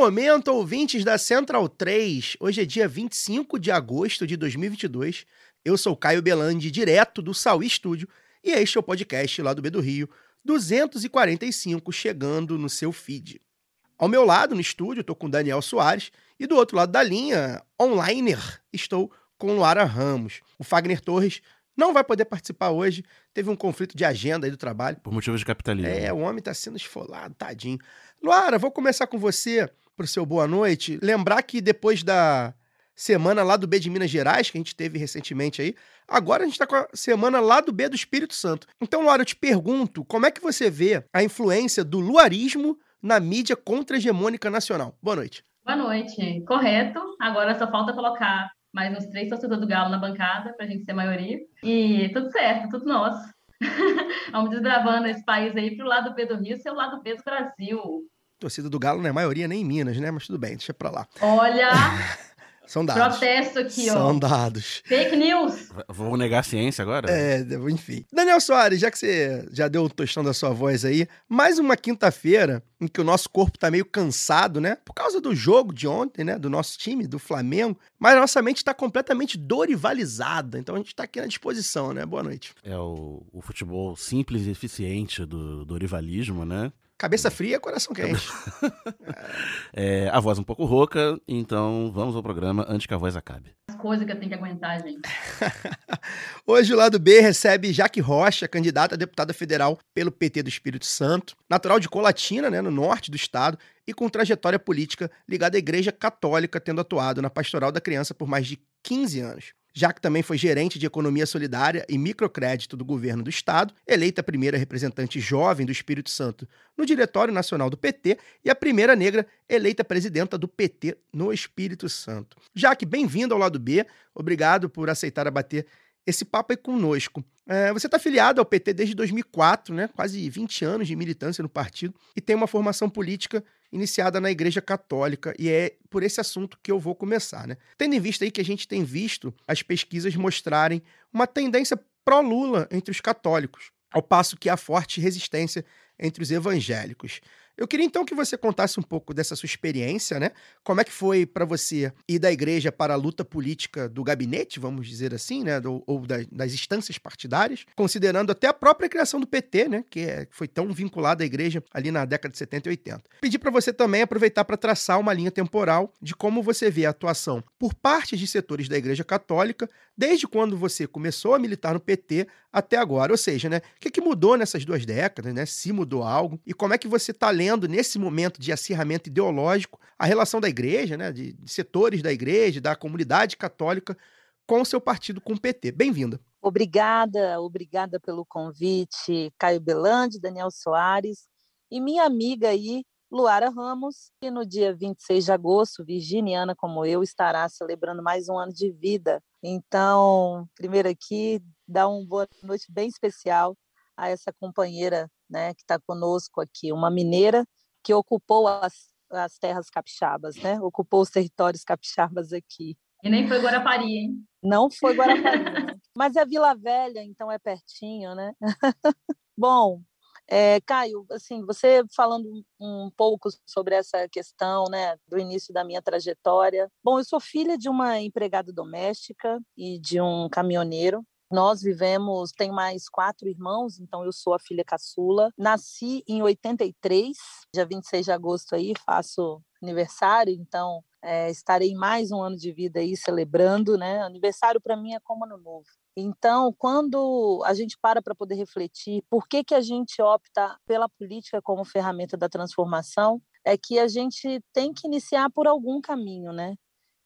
Momento, ouvintes da Central 3. Hoje é dia 25 de agosto de 2022. Eu sou Caio Belandi, direto do Saui Estúdio, e este é o podcast lá do B do Rio, 245, chegando no seu feed. Ao meu lado, no estúdio, estou com Daniel Soares, e do outro lado da linha, online, estou com Luara Ramos. O Fagner Torres não vai poder participar hoje, teve um conflito de agenda aí do trabalho. Por motivos de capitalismo. É, o homem tá sendo esfolado, tadinho. Luara, vou começar com você pro seu boa noite. Lembrar que depois da semana lá do B de Minas Gerais, que a gente teve recentemente aí, agora a gente tá com a semana lá do B do Espírito Santo. Então, Luara, eu te pergunto, como é que você vê a influência do luarismo na mídia contra-hegemônica nacional? Boa noite. Boa noite. Correto. Agora só falta colocar mais uns três torcedores do Galo na bancada para a gente ser maioria. E tudo certo, tudo nosso. Vamos desbravando esse país aí pro lado B do Rio ser o lado B do Brasil. Torcida do Galo não é maioria nem em Minas, né? Mas tudo bem, deixa pra lá. Olha, São dados. protesto aqui, São ó. dados. Fake news. Vou negar a ciência agora? É, enfim. Daniel Soares, já que você já deu o tostão da sua voz aí, mais uma quinta-feira em que o nosso corpo tá meio cansado, né? Por causa do jogo de ontem, né? Do nosso time, do Flamengo. Mas a nossa mente tá completamente dorivalizada. Então a gente tá aqui na disposição, né? Boa noite. É o, o futebol simples e eficiente do, do rivalismo, né? Cabeça fria, coração quente. É, a voz um pouco rouca, então vamos ao programa antes que a voz acabe. As coisas que eu tenho que aguentar, gente. Hoje o lado B recebe Jaque Rocha, candidata a deputada federal pelo PT do Espírito Santo, natural de Colatina, né, no norte do estado, e com trajetória política ligada à Igreja Católica, tendo atuado na Pastoral da Criança por mais de 15 anos. Jaque também foi gerente de economia solidária e microcrédito do governo do estado, eleita a primeira representante jovem do Espírito Santo no Diretório Nacional do PT e a primeira negra eleita presidenta do PT no Espírito Santo. Jaque, bem-vindo ao lado B. Obrigado por aceitar abater esse papo aí conosco. É, você está afiliado ao PT desde 2004, né? quase 20 anos de militância no partido, e tem uma formação política iniciada na Igreja Católica, e é por esse assunto que eu vou começar. Né? Tendo em vista aí que a gente tem visto as pesquisas mostrarem uma tendência pró-Lula entre os católicos, ao passo que há forte resistência entre os evangélicos. Eu queria então que você contasse um pouco dessa sua experiência, né? Como é que foi para você ir da igreja para a luta política do gabinete, vamos dizer assim, né? Do, ou da- das instâncias partidárias, considerando até a própria criação do PT, né? Que é- foi tão vinculada à igreja ali na década de 70 e 80. Pedi para você também aproveitar para traçar uma linha temporal de como você vê a atuação por parte de setores da igreja católica desde quando você começou a militar no PT até agora. Ou seja, né? O que, que mudou nessas duas décadas, né? Se mudou algo e como é que você está nesse momento de acirramento ideológico a relação da igreja, né? De, de setores da igreja, da comunidade católica com o seu partido, com o PT. Bem-vinda. Obrigada, obrigada pelo convite, Caio Belandi, Daniel Soares e minha amiga aí, Luara Ramos, que no dia 26 de agosto, virginiana como eu, estará celebrando mais um ano de vida. Então, primeiro aqui, dar uma boa noite bem especial a essa companheira né, que está conosco aqui, uma mineira que ocupou as, as terras capixabas, né? ocupou os territórios capixabas aqui. E nem foi Guarapari, hein? Não foi Guarapari, mas é Vila Velha, então é pertinho, né? Bom, é, Caio, assim, você falando um, um pouco sobre essa questão, né, do início da minha trajetória. Bom, eu sou filha de uma empregada doméstica e de um caminhoneiro. Nós vivemos, tem mais quatro irmãos, então eu sou a filha caçula. Nasci em 83, dia 26 de agosto aí, faço aniversário, então é, estarei mais um ano de vida aí celebrando, né? Aniversário para mim é como ano novo. Então, quando a gente para para poder refletir por que, que a gente opta pela política como ferramenta da transformação, é que a gente tem que iniciar por algum caminho, né?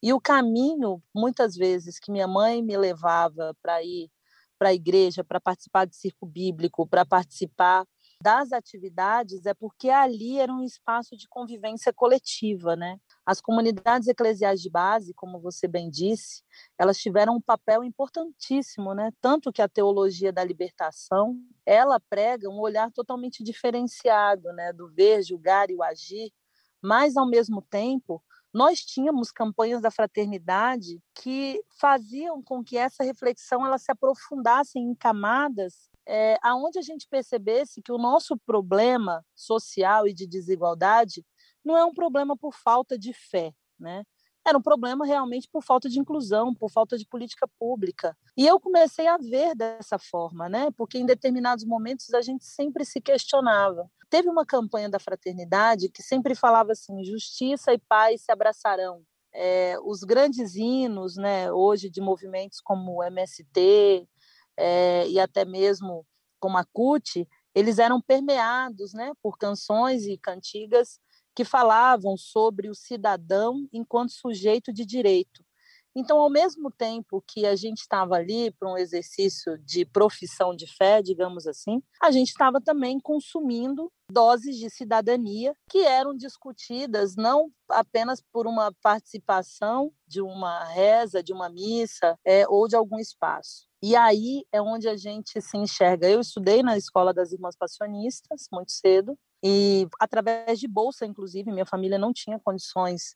E o caminho, muitas vezes, que minha mãe me levava para ir para a igreja, para participar de circo bíblico, para participar das atividades é porque ali era um espaço de convivência coletiva, né? As comunidades eclesiais de base, como você bem disse, elas tiveram um papel importantíssimo, né? Tanto que a teologia da libertação, ela prega um olhar totalmente diferenciado, né, do ver, julgar e o agir, mas ao mesmo tempo, nós tínhamos campanhas da fraternidade que faziam com que essa reflexão ela se aprofundasse em camadas é, aonde a gente percebesse que o nosso problema social e de desigualdade não é um problema por falta de fé, né? Era um problema realmente por falta de inclusão, por falta de política pública. E eu comecei a ver dessa forma, né? Porque em determinados momentos a gente sempre se questionava. Teve uma campanha da fraternidade que sempre falava assim: justiça e paz se abraçarão. É, os grandes hinos, né, hoje de movimentos como o MST é, e até mesmo como a CUT, eles eram permeados, né, por canções e cantigas que falavam sobre o cidadão enquanto sujeito de direito. Então, ao mesmo tempo que a gente estava ali para um exercício de profissão de fé, digamos assim, a gente estava também consumindo doses de cidadania que eram discutidas não apenas por uma participação de uma reza, de uma missa é, ou de algum espaço. E aí é onde a gente se enxerga. Eu estudei na escola das Irmãs Passionistas muito cedo e através de bolsa, inclusive, minha família não tinha condições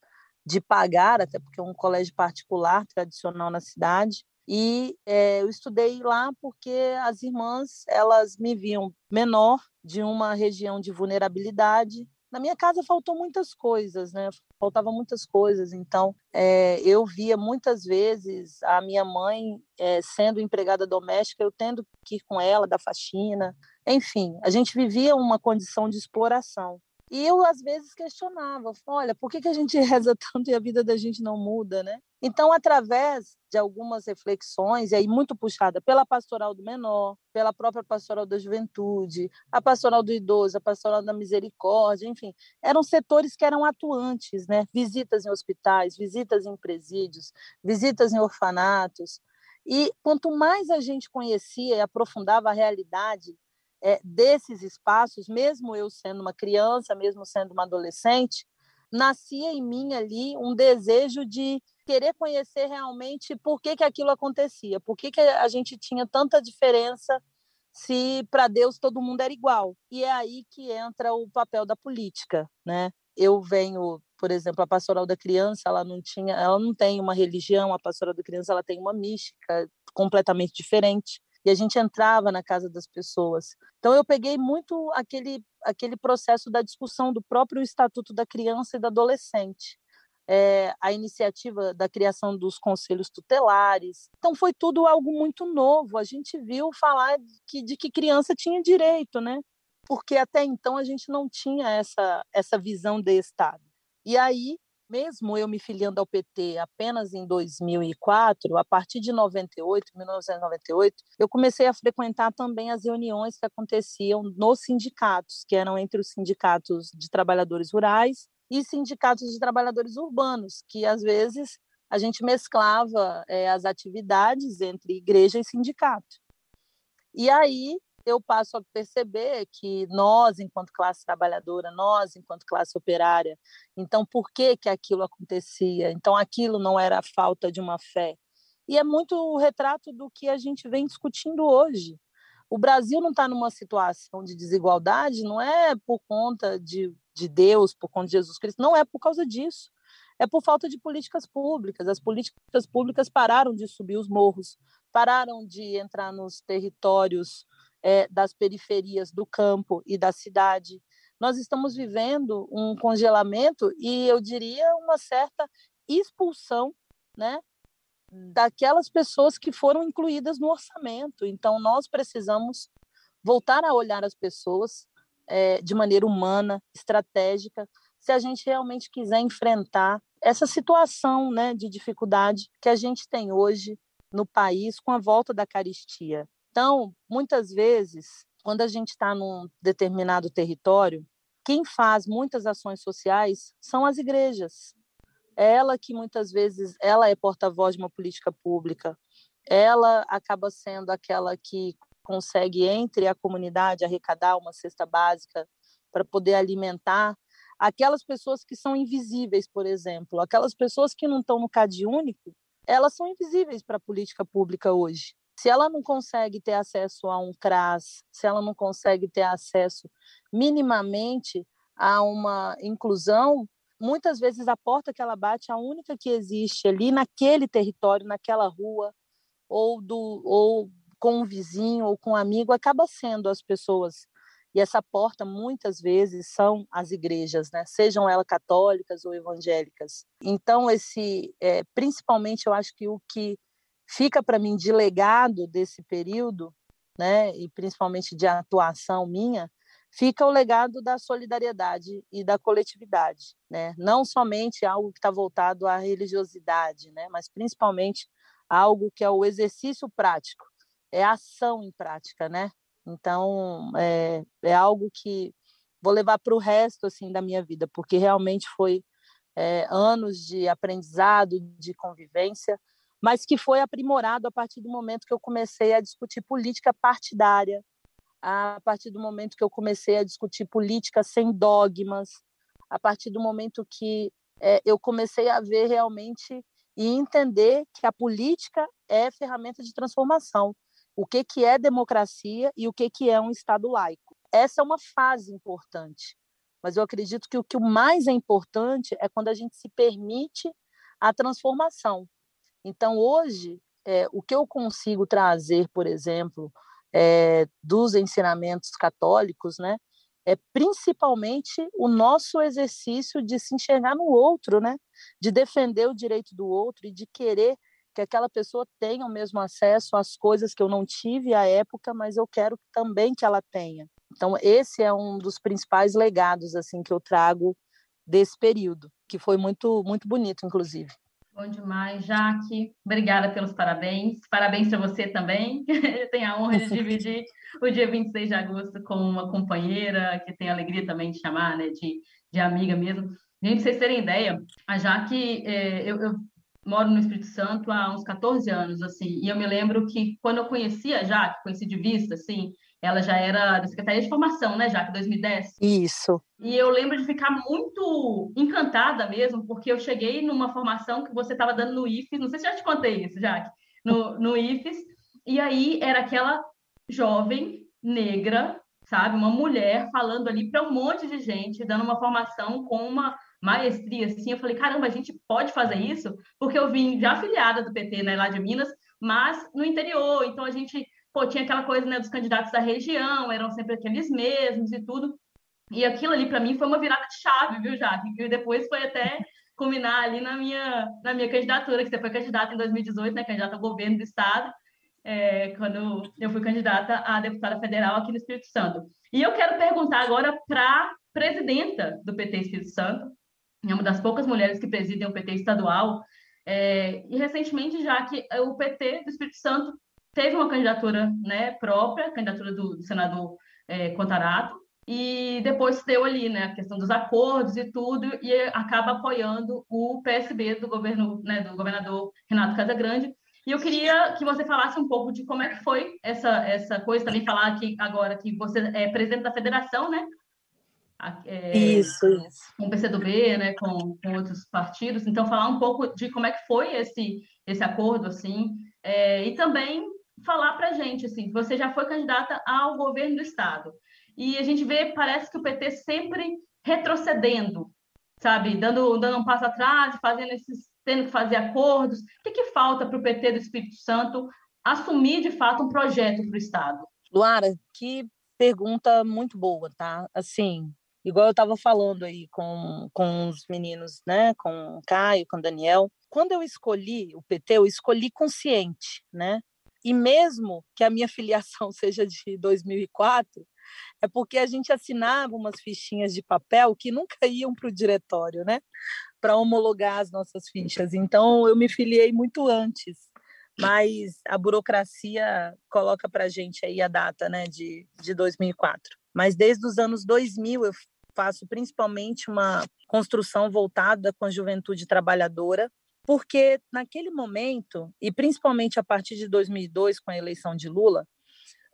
de pagar, até porque é um colégio particular tradicional na cidade. E é, eu estudei lá porque as irmãs elas me viam menor de uma região de vulnerabilidade. Na minha casa faltou muitas coisas, né? Faltavam muitas coisas. Então, é, eu via muitas vezes a minha mãe é, sendo empregada doméstica, eu tendo que ir com ela da faxina, enfim, a gente vivia uma condição de exploração. E eu, às vezes, questionava: olha, por que, que a gente reza tanto e a vida da gente não muda, né? Então, através de algumas reflexões, e aí muito puxada pela pastoral do menor, pela própria pastoral da juventude, a pastoral do idoso, a pastoral da misericórdia, enfim, eram setores que eram atuantes, né? Visitas em hospitais, visitas em presídios, visitas em orfanatos. E quanto mais a gente conhecia e aprofundava a realidade é, desses espaços, mesmo eu sendo uma criança, mesmo sendo uma adolescente, nascia em mim ali um desejo de querer conhecer realmente por que, que aquilo acontecia, por que, que a gente tinha tanta diferença se para Deus todo mundo era igual. E é aí que entra o papel da política, né? Eu venho, por exemplo, a pastoral da criança, ela não tinha, ela não tem uma religião, a pastoral da criança ela tem uma mística completamente diferente e a gente entrava na casa das pessoas. Então eu peguei muito aquele aquele processo da discussão do próprio estatuto da criança e do adolescente. É, a iniciativa da criação dos conselhos tutelares. Então foi tudo algo muito novo. A gente viu falar que, de que criança tinha direito, né? Porque até então a gente não tinha essa essa visão de Estado. E aí mesmo eu me filiando ao PT apenas em 2004, a partir de 98, 1998, eu comecei a frequentar também as reuniões que aconteciam nos sindicatos, que eram entre os sindicatos de trabalhadores rurais e sindicatos de trabalhadores urbanos, que às vezes a gente mesclava é, as atividades entre igreja e sindicato. E aí eu passo a perceber que nós, enquanto classe trabalhadora, nós, enquanto classe operária, então por que que aquilo acontecia? Então aquilo não era a falta de uma fé. E é muito o retrato do que a gente vem discutindo hoje. O Brasil não está numa situação de desigualdade, não é por conta de, de Deus, por conta de Jesus Cristo, não é por causa disso é por falta de políticas públicas. As políticas públicas pararam de subir os morros, pararam de entrar nos territórios é, das periferias do campo e da cidade. Nós estamos vivendo um congelamento e eu diria uma certa expulsão, né, daquelas pessoas que foram incluídas no orçamento. Então nós precisamos voltar a olhar as pessoas é, de maneira humana, estratégica, se a gente realmente quiser enfrentar essa situação né, de dificuldade que a gente tem hoje no país com a volta da caristia. Então, muitas vezes, quando a gente está num determinado território, quem faz muitas ações sociais são as igrejas. Ela que muitas vezes ela é porta-voz de uma política pública, ela acaba sendo aquela que consegue, entre a comunidade, arrecadar uma cesta básica para poder alimentar aquelas pessoas que são invisíveis, por exemplo, aquelas pessoas que não estão no CAD único, elas são invisíveis para a política pública hoje. Se ela não consegue ter acesso a um CRAS, se ela não consegue ter acesso minimamente a uma inclusão, muitas vezes a porta que ela bate é a única que existe ali naquele território, naquela rua, ou, do, ou com um vizinho ou com um amigo, acaba sendo as pessoas. E essa porta, muitas vezes, são as igrejas, né? sejam elas católicas ou evangélicas. Então, esse, é, principalmente, eu acho que o que fica para mim de legado desse período, né, e principalmente de atuação minha, fica o legado da solidariedade e da coletividade, né? Não somente algo que está voltado à religiosidade, né? Mas principalmente algo que é o exercício prático, é ação em prática, né? Então é, é algo que vou levar para o resto assim da minha vida, porque realmente foi é, anos de aprendizado, de convivência, mas que foi aprimorado a partir do momento que eu comecei a discutir política partidária, a partir do momento que eu comecei a discutir política sem dogmas, a partir do momento que é, eu comecei a ver realmente e entender que a política é ferramenta de transformação. O que, que é democracia e o que, que é um Estado laico. Essa é uma fase importante, mas eu acredito que o que mais é importante é quando a gente se permite a transformação. Então, hoje, é, o que eu consigo trazer, por exemplo, é, dos ensinamentos católicos, né, é principalmente o nosso exercício de se enxergar no outro, né, de defender o direito do outro e de querer que aquela pessoa tenha o mesmo acesso às coisas que eu não tive à época, mas eu quero também que ela tenha. Então esse é um dos principais legados assim que eu trago desse período, que foi muito muito bonito, inclusive. Bom demais, Jaque. Obrigada pelos parabéns. Parabéns para você também. tenho a honra de dividir o dia 26 de agosto com uma companheira que tem a alegria também de chamar, né, de, de amiga mesmo. Gente, vocês terem ideia, a Jaque, é, eu, eu moro no Espírito Santo há uns 14 anos, assim, e eu me lembro que quando eu conhecia a Jaque, conheci de vista, assim, ela já era da Secretaria de Formação, né, Jaque, 2010? Isso. E eu lembro de ficar muito encantada mesmo, porque eu cheguei numa formação que você estava dando no IFES, não sei se já te contei isso, Jaque, no, no IFES, e aí era aquela jovem negra, sabe, uma mulher falando ali para um monte de gente, dando uma formação com uma maestria, assim, eu falei, caramba, a gente pode fazer isso? Porque eu vim já afiliada do PT, né, lá de Minas, mas no interior, então a gente, pô, tinha aquela coisa, né, dos candidatos da região, eram sempre aqueles mesmos e tudo, e aquilo ali para mim foi uma virada de chave, viu, Jaque? Que depois foi até culminar ali na minha, na minha candidatura, que você foi candidata em 2018, né, candidata ao governo do estado, é, quando eu fui candidata a deputada federal aqui no Espírito Santo. E eu quero perguntar agora para presidenta do PT Espírito Santo, é uma das poucas mulheres que presidem o PT estadual, é, e recentemente já que o PT do Espírito Santo teve uma candidatura né, própria, candidatura do, do senador é, Contarato, e depois deu ali né, a questão dos acordos e tudo, e acaba apoiando o PSB do governo, né, do governador Renato Casagrande. E eu queria que você falasse um pouco de como é que foi essa, essa coisa, também falar aqui agora que você é presidente da federação, né? É, isso, isso. Com o PCdoB, né, com, com outros partidos. Então, falar um pouco de como é que foi esse, esse acordo, assim, é, e também falar para a gente, assim, você já foi candidata ao governo do Estado. E a gente vê, parece que o PT sempre retrocedendo, sabe? Dando, dando um passo atrás, fazendo esses, tendo que fazer acordos. O que, que falta para o PT do Espírito Santo assumir, de fato, um projeto para o Estado? Luara, que pergunta muito boa, tá? Assim, igual eu estava falando aí com, com os meninos, né, com o Caio, com o Daniel, quando eu escolhi o PT, eu escolhi consciente, né? E mesmo que a minha filiação seja de 2004, é porque a gente assinava umas fichinhas de papel que nunca iam para o diretório, né? Para homologar as nossas fichas. Então, eu me filiei muito antes, mas a burocracia coloca para a gente aí a data, né, de, de 2004. Mas desde os anos 2000 eu faço principalmente uma construção voltada com a juventude trabalhadora, porque naquele momento, e principalmente a partir de 2002, com a eleição de Lula,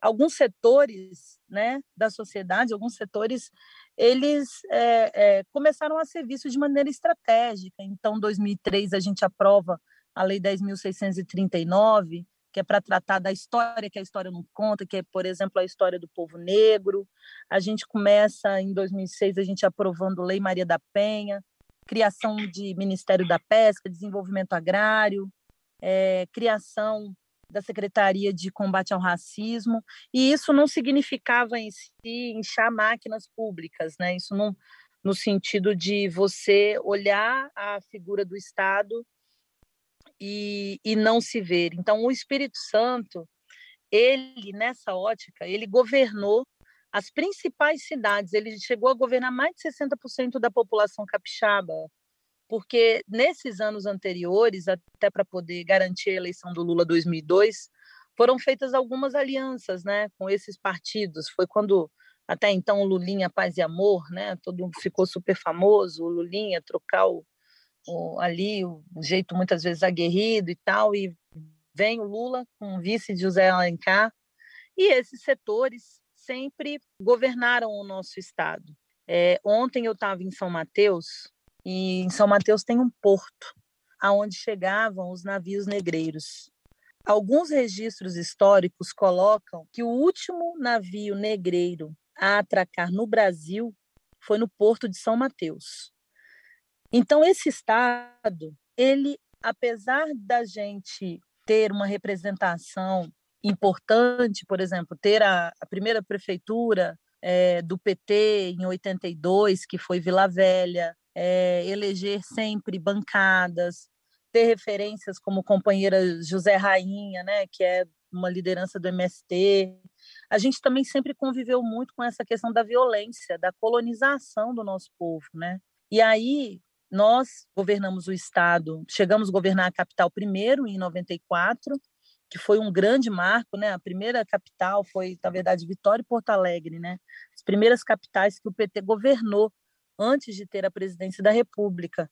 alguns setores né, da sociedade, alguns setores, eles é, é, começaram a ser vistos de maneira estratégica. Então, em 2003, a gente aprova a Lei 10.639, que é para tratar da história que a história não conta, que é, por exemplo, a história do povo negro. A gente começa, em 2006, a gente aprovando Lei Maria da Penha, criação de Ministério da Pesca, Desenvolvimento Agrário, é, criação da Secretaria de Combate ao Racismo, e isso não significava em si inchar máquinas públicas, né? Isso não no sentido de você olhar a figura do Estado e, e não se ver. Então, o Espírito Santo, ele, nessa ótica, ele governou as principais cidades, ele chegou a governar mais de 60% da população capixaba, porque nesses anos anteriores, até para poder garantir a eleição do Lula 2002, foram feitas algumas alianças, né, com esses partidos. Foi quando até então o Lulinha Paz e Amor, né, todo mundo ficou super famoso, o Lulinha trocar o, o, ali o, jeito muitas vezes aguerrido e tal, e vem o Lula com o vice de José Alencar, e esses setores sempre governaram o nosso estado. É, ontem eu estava em São Mateus e em São Mateus tem um porto aonde chegavam os navios negreiros. Alguns registros históricos colocam que o último navio negreiro a atracar no Brasil foi no porto de São Mateus. Então esse estado, ele apesar da gente ter uma representação importante, por exemplo, ter a, a primeira prefeitura é, do PT em 82, que foi Vila Velha, é, eleger sempre bancadas, ter referências como companheira José Rainha, né, que é uma liderança do MST. A gente também sempre conviveu muito com essa questão da violência, da colonização do nosso povo, né? E aí nós governamos o estado, chegamos a governar a capital primeiro em 94, que foi um grande marco, né? A primeira capital foi, na verdade, Vitória e Porto Alegre, né? As primeiras capitais que o PT governou antes de ter a presidência da República.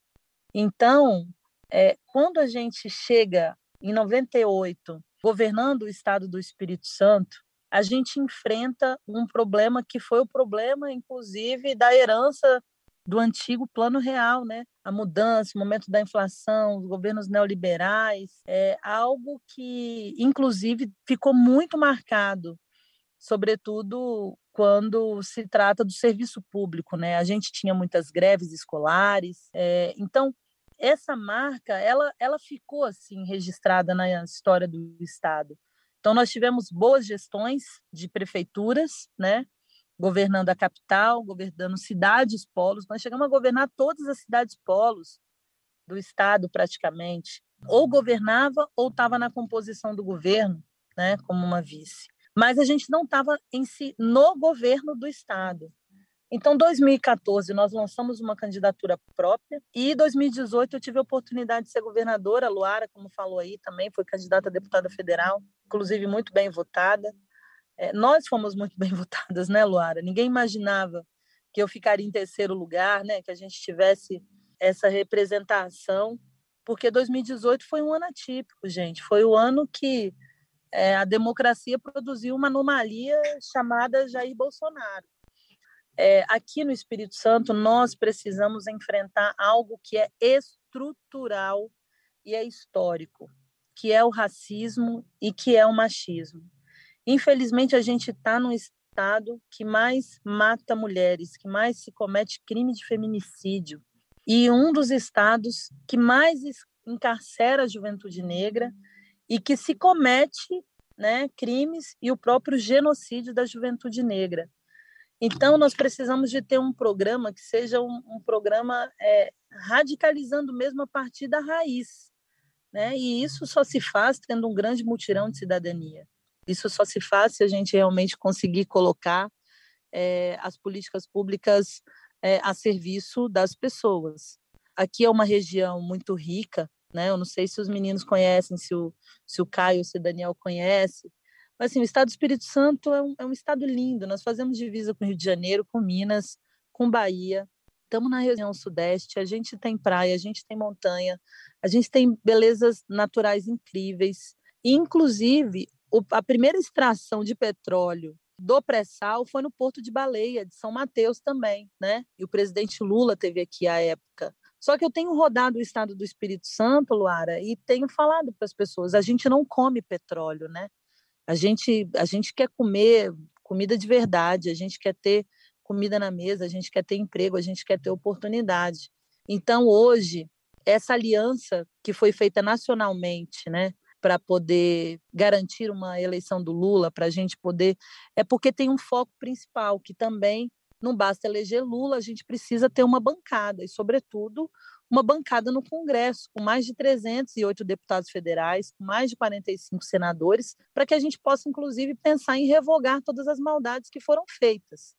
Então, é, quando a gente chega em 98, governando o estado do Espírito Santo, a gente enfrenta um problema que foi o problema, inclusive, da herança do antigo plano real, né? A mudança, o momento da inflação, os governos neoliberais, é algo que, inclusive, ficou muito marcado, sobretudo quando se trata do serviço público, né? A gente tinha muitas greves escolares, é, então essa marca ela ela ficou assim registrada na história do estado. Então nós tivemos boas gestões de prefeituras, né? Governando a capital, governando cidades polos. Nós chegamos a governar todas as cidades polos do estado praticamente. Ou governava ou estava na composição do governo, né? Como uma vice mas a gente não estava em si no governo do estado. Então, 2014 nós lançamos uma candidatura própria e 2018 eu tive a oportunidade de ser governadora. Luara, como falou aí, também foi candidata a deputada federal, inclusive muito bem votada. É, nós fomos muito bem votadas, né, Luara? Ninguém imaginava que eu ficaria em terceiro lugar, né? Que a gente tivesse essa representação, porque 2018 foi um ano atípico, gente. Foi o ano que é, a democracia produziu uma anomalia chamada Jair Bolsonaro. É, aqui no Espírito Santo, nós precisamos enfrentar algo que é estrutural e é histórico, que é o racismo e que é o machismo. Infelizmente, a gente está num estado que mais mata mulheres, que mais se comete crime de feminicídio, e um dos estados que mais encarcera a juventude negra e que se comete né, crimes e o próprio genocídio da juventude negra. Então, nós precisamos de ter um programa que seja um, um programa é, radicalizando mesmo a partir da raiz. Né? E isso só se faz tendo um grande mutirão de cidadania. Isso só se faz se a gente realmente conseguir colocar é, as políticas públicas é, a serviço das pessoas. Aqui é uma região muito rica né? Eu não sei se os meninos conhecem, se o, se o Caio, se o Daniel conhece, mas assim, o estado do Espírito Santo é um, é um estado lindo, nós fazemos divisa com o Rio de Janeiro, com Minas, com Bahia, estamos na região sudeste, a gente tem praia, a gente tem montanha, a gente tem belezas naturais incríveis, inclusive o, a primeira extração de petróleo do pré-sal foi no Porto de Baleia, de São Mateus também, né? E o presidente Lula teve aqui à época. Só que eu tenho rodado o estado do Espírito Santo, Luara, e tenho falado para as pessoas: a gente não come petróleo, né? A gente, a gente quer comer comida de verdade, a gente quer ter comida na mesa, a gente quer ter emprego, a gente quer ter oportunidade. Então, hoje, essa aliança que foi feita nacionalmente, né, para poder garantir uma eleição do Lula, para a gente poder. É porque tem um foco principal, que também não basta eleger Lula, a gente precisa ter uma bancada, e, sobretudo, uma bancada no Congresso, com mais de 308 deputados federais, com mais de 45 senadores, para que a gente possa, inclusive, pensar em revogar todas as maldades que foram feitas.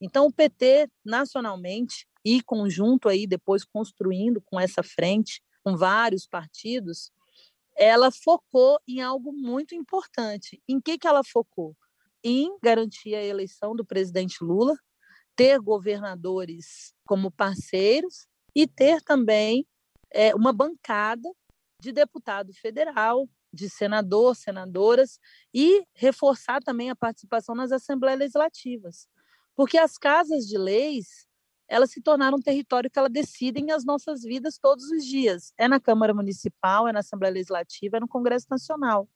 Então, o PT, nacionalmente, e conjunto aí, depois construindo com essa frente, com vários partidos, ela focou em algo muito importante. Em que, que ela focou? Em garantir a eleição do presidente Lula, ter governadores como parceiros e ter também é, uma bancada de deputado federal, de senador, senadoras, e reforçar também a participação nas assembleias legislativas. Porque as casas de leis elas se tornaram um território que ela decidem as nossas vidas todos os dias. É na Câmara Municipal, é na Assembleia Legislativa, é no Congresso Nacional.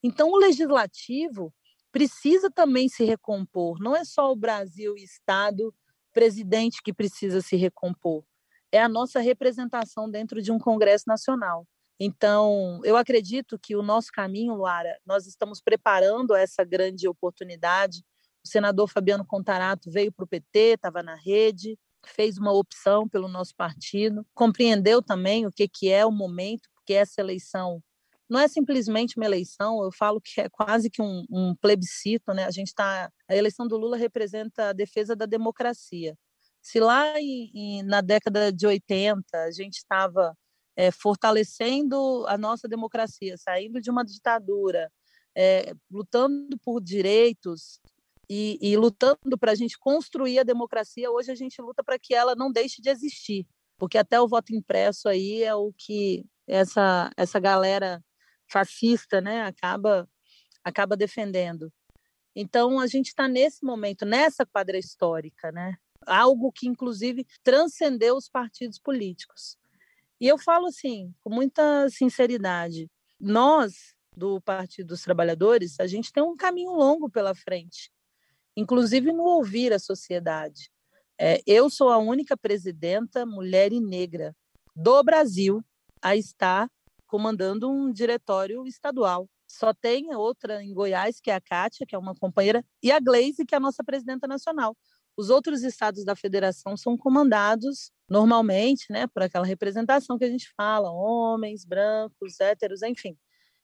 Então, o legislativo precisa também se recompor. Não é só o Brasil e Estado, presidente que precisa se recompor. É a nossa representação dentro de um Congresso Nacional. Então, eu acredito que o nosso caminho, Luara, nós estamos preparando essa grande oportunidade. O senador Fabiano Contarato veio para o PT, estava na rede, fez uma opção pelo nosso partido, compreendeu também o que, que é o momento, porque essa eleição não é simplesmente uma eleição, eu falo que é quase que um, um plebiscito, né? A gente está, a eleição do Lula representa a defesa da democracia. Se lá em, em, na década de 80 a gente estava é, fortalecendo a nossa democracia, saindo de uma ditadura, é, lutando por direitos, e, e lutando para a gente construir a democracia, hoje a gente luta para que ela não deixe de existir, porque até o voto impresso aí é o que essa, essa galera fascista né, acaba, acaba defendendo. Então, a gente está nesse momento, nessa quadra histórica, né? algo que, inclusive, transcendeu os partidos políticos. E eu falo assim, com muita sinceridade, nós, do Partido dos Trabalhadores, a gente tem um caminho longo pela frente inclusive no ouvir a sociedade. É, eu sou a única presidenta mulher e negra do Brasil a estar comandando um diretório estadual. Só tem outra em Goiás, que é a Kátia, que é uma companheira, e a Gleise, que é a nossa presidenta nacional. Os outros estados da federação são comandados normalmente, né, por aquela representação que a gente fala, homens, brancos, héteros, enfim.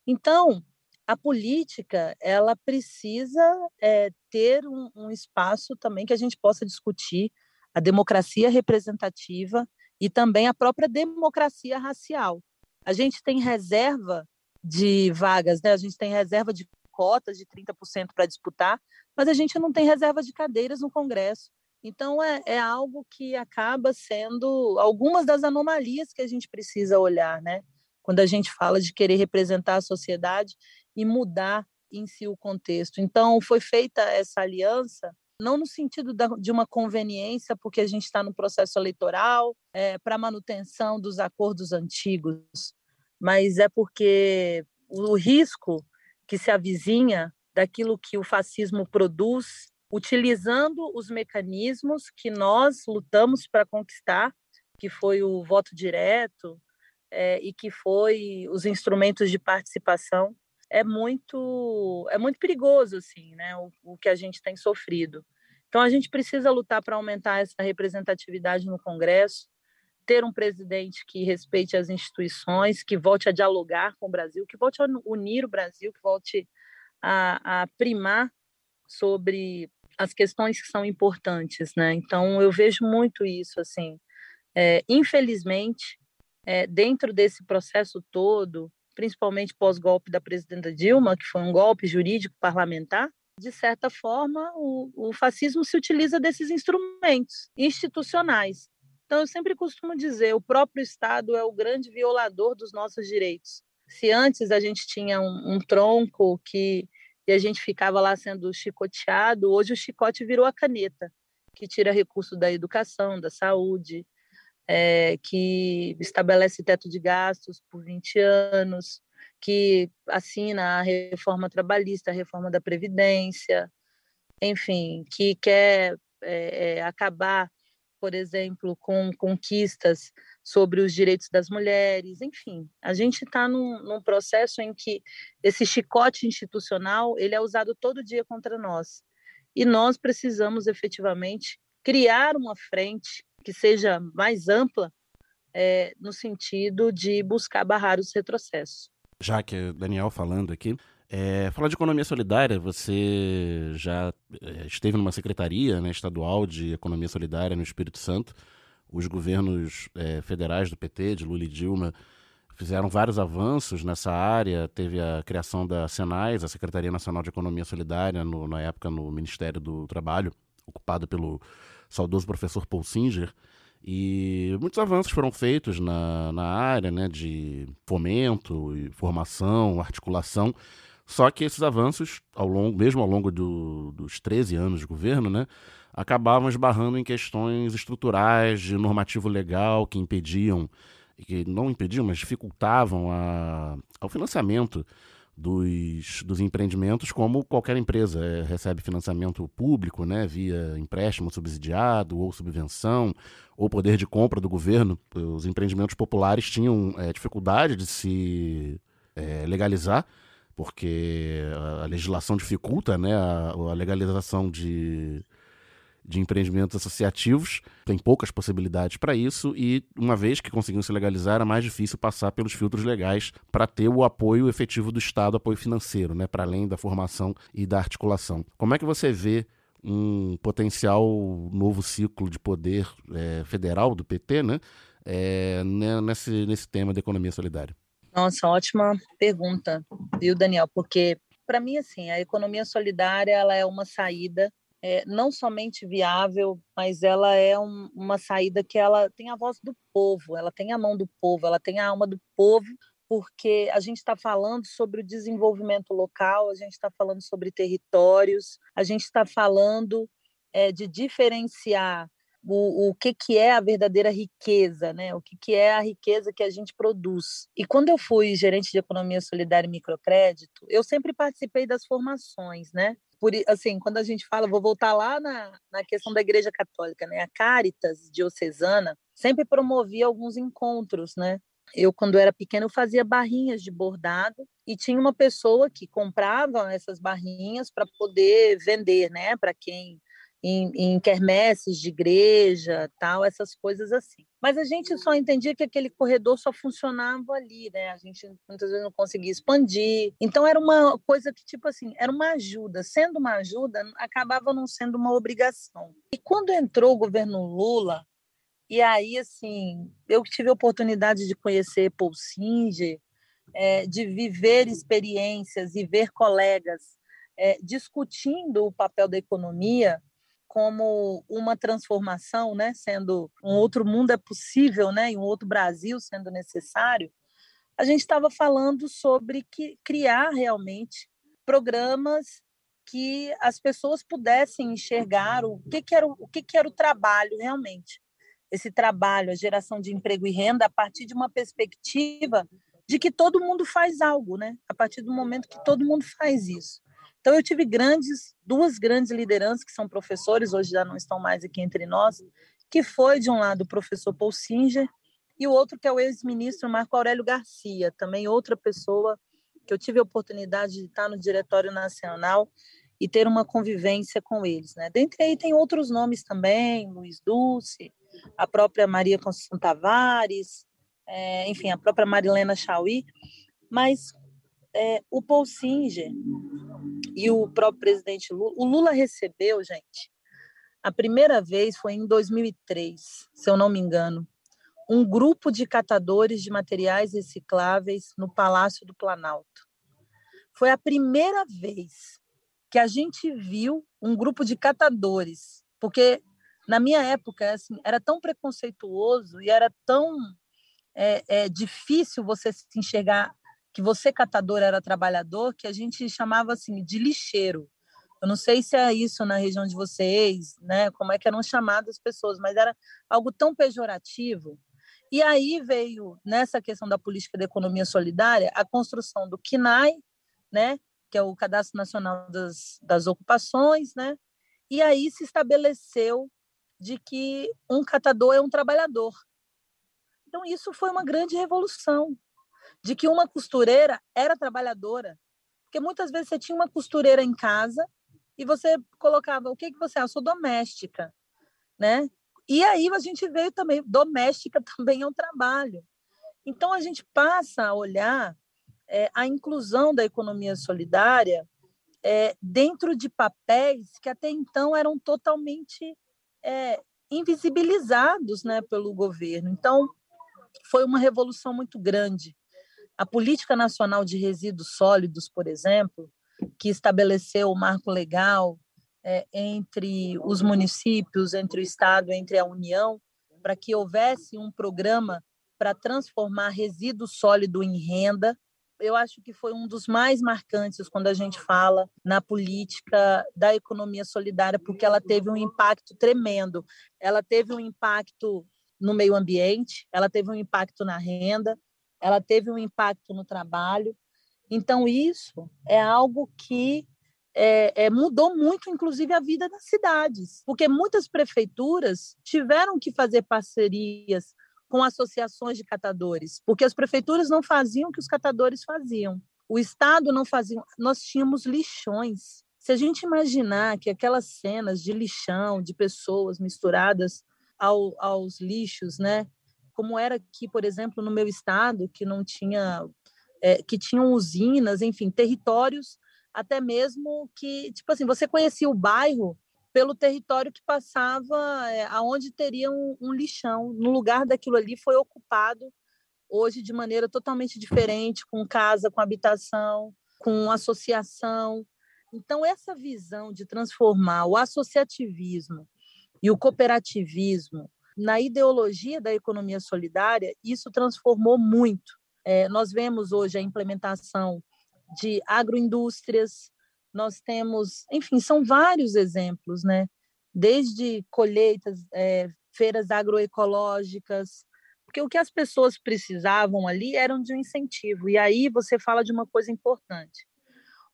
Então, a política ela precisa é, ter um, um, espaço também que a gente possa discutir a democracia representativa e também a própria democracia racial. A gente tem reserva de vagas, né? a gente tem reserva de cotas de 30% para disputar, mas a gente não tem reserva de cadeiras no Congresso. Então, é, é algo que acaba sendo algumas das anomalias que a gente precisa olhar, né? Quando a gente fala de querer representar a sociedade e mudar em si o contexto. Então, foi feita essa aliança não no sentido de uma conveniência, porque a gente está no processo eleitoral, é, para manutenção dos acordos antigos, mas é porque o risco que se avizinha daquilo que o fascismo produz, utilizando os mecanismos que nós lutamos para conquistar, que foi o voto direto é, e que foi os instrumentos de participação, é muito é muito perigoso assim, né? O, o que a gente tem sofrido. Então a gente precisa lutar para aumentar essa representatividade no Congresso, ter um presidente que respeite as instituições, que volte a dialogar com o Brasil, que volte a unir o Brasil, que volte a, a primar sobre as questões que são importantes, né? Então eu vejo muito isso assim. É, infelizmente, é, dentro desse processo todo, principalmente pós-golpe da presidenta Dilma, que foi um golpe jurídico parlamentar, de certa forma, o, o fascismo se utiliza desses instrumentos institucionais. Então, eu sempre costumo dizer: o próprio Estado é o grande violador dos nossos direitos. Se antes a gente tinha um, um tronco que e a gente ficava lá sendo chicoteado, hoje o chicote virou a caneta, que tira recurso da educação, da saúde, é, que estabelece teto de gastos por 20 anos, que assina a reforma trabalhista, a reforma da Previdência, enfim, que quer é, acabar, por exemplo, com conquistas sobre os direitos das mulheres, enfim, a gente está num, num, processo em que esse chicote institucional ele é usado todo dia contra nós. E nós precisamos efetivamente criar uma frente que seja mais ampla é, no sentido de buscar barrar os retrocessos. Já que Daniel falando aqui, é, falar de economia solidária, você já é, esteve numa secretaria né, estadual de economia solidária no Espírito Santo os governos é, federais do PT, de Lula e Dilma, fizeram vários avanços nessa área. Teve a criação da Senais, a Secretaria Nacional de Economia Solidária, no, na época no Ministério do Trabalho, ocupado pelo saudoso professor Paul Singer. E muitos avanços foram feitos na, na área né, de fomento, formação, articulação. Só que esses avanços, ao longo, mesmo ao longo do, dos 13 anos de governo, né, acabavam esbarrando em questões estruturais de normativo legal que impediam, que não impediam, mas dificultavam a, ao financiamento dos, dos empreendimentos, como qualquer empresa é, recebe financiamento público, né, via empréstimo subsidiado ou subvenção, ou poder de compra do governo. Os empreendimentos populares tinham é, dificuldade de se é, legalizar, porque a legislação dificulta né, a, a legalização de, de empreendimentos associativos, tem poucas possibilidades para isso e uma vez que conseguiam se legalizar, era mais difícil passar pelos filtros legais para ter o apoio efetivo do Estado, apoio financeiro, né, para além da formação e da articulação. Como é que você vê um potencial novo ciclo de poder é, federal do PT, né, é, nesse, nesse tema da economia solidária? Nossa, ótima pergunta, viu, Daniel? Porque para mim, assim, a economia solidária ela é uma saída é, não somente viável, mas ela é um, uma saída que ela tem a voz do povo, ela tem a mão do povo, ela tem a alma do povo, porque a gente está falando sobre o desenvolvimento local, a gente está falando sobre territórios, a gente está falando é, de diferenciar o, o que, que é a verdadeira riqueza, né? o que, que é a riqueza que a gente produz. E quando eu fui gerente de economia solidária e microcrédito, eu sempre participei das formações, né? Por assim, quando a gente fala, vou voltar lá na, na questão da Igreja Católica, né? A Caritas diocesana sempre promovia alguns encontros, né? Eu, quando era pequena, eu fazia barrinhas de bordado e tinha uma pessoa que comprava essas barrinhas para poder vender, né? Para quem em, quermesses de igreja, tal, essas coisas assim. Mas a gente só entendia que aquele corredor só funcionava ali, né? A gente muitas vezes não conseguia expandir. Então era uma coisa que tipo assim, era uma ajuda. Sendo uma ajuda, acabava não sendo uma obrigação. E quando entrou o governo Lula, e aí assim, eu tive a oportunidade de conhecer Paul Singer, é, de viver experiências e ver colegas é, discutindo o papel da economia como uma transformação, né, sendo um outro mundo é possível, né, e um outro Brasil sendo necessário, a gente estava falando sobre que criar realmente programas que as pessoas pudessem enxergar o que, que era o, o que, que era o trabalho realmente. Esse trabalho, a geração de emprego e renda a partir de uma perspectiva de que todo mundo faz algo, né? A partir do momento que todo mundo faz isso. Então eu tive grandes, duas grandes lideranças que são professores, hoje já não estão mais aqui entre nós, que foi de um lado o professor Paul Singer e o outro que é o ex-ministro Marco Aurélio Garcia, também outra pessoa que eu tive a oportunidade de estar no Diretório Nacional e ter uma convivência com eles. Né? Dentre aí tem outros nomes também, Luiz Dulce, a própria Maria Conceição Tavares, é, enfim, a própria Marilena Chauí, mas é, o Paul Singer e o próprio presidente Lula. O Lula recebeu, gente, a primeira vez foi em 2003, se eu não me engano, um grupo de catadores de materiais recicláveis no Palácio do Planalto. Foi a primeira vez que a gente viu um grupo de catadores, porque na minha época assim, era tão preconceituoso e era tão é, é, difícil você se enxergar que você catador era trabalhador, que a gente chamava assim de lixeiro. Eu não sei se é isso na região de vocês, né? Como é que eram chamadas as pessoas, mas era algo tão pejorativo. E aí veio nessa questão da política da economia solidária a construção do CNAE, né? Que é o Cadastro Nacional das, das Ocupações, né? E aí se estabeleceu de que um catador é um trabalhador. Então isso foi uma grande revolução, de que uma costureira era trabalhadora, porque muitas vezes você tinha uma costureira em casa e você colocava o que que você é? Eu sou doméstica, né? E aí a gente veio também doméstica também é um trabalho. Então a gente passa a olhar é, a inclusão da economia solidária é, dentro de papéis que até então eram totalmente é, invisibilizados né, pelo governo. Então, foi uma revolução muito grande. A Política Nacional de Resíduos Sólidos, por exemplo, que estabeleceu o marco legal é, entre os municípios, entre o Estado, entre a União, para que houvesse um programa para transformar resíduo sólido em renda, eu acho que foi um dos mais marcantes quando a gente fala na política da economia solidária, porque ela teve um impacto tremendo. Ela teve um impacto no meio ambiente, ela teve um impacto na renda, ela teve um impacto no trabalho. Então, isso é algo que é, é, mudou muito, inclusive, a vida das cidades, porque muitas prefeituras tiveram que fazer parcerias com associações de catadores, porque as prefeituras não faziam o que os catadores faziam. O Estado não fazia. Nós tínhamos lixões. Se a gente imaginar que aquelas cenas de lixão, de pessoas misturadas ao, aos lixos, né? Como era aqui, por exemplo, no meu estado, que não tinha, é, que tinham usinas, enfim, territórios até mesmo que, tipo assim, você conhecia o bairro pelo território que passava, é, aonde teria um, um lixão. No lugar daquilo ali foi ocupado hoje de maneira totalmente diferente, com casa, com habitação, com associação. Então, essa visão de transformar o associativismo e o cooperativismo na ideologia da economia solidária, isso transformou muito. É, nós vemos hoje a implementação de agroindústrias, nós temos, enfim, são vários exemplos, né? Desde colheitas, é, feiras agroecológicas, porque o que as pessoas precisavam ali eram de um incentivo. E aí você fala de uma coisa importante: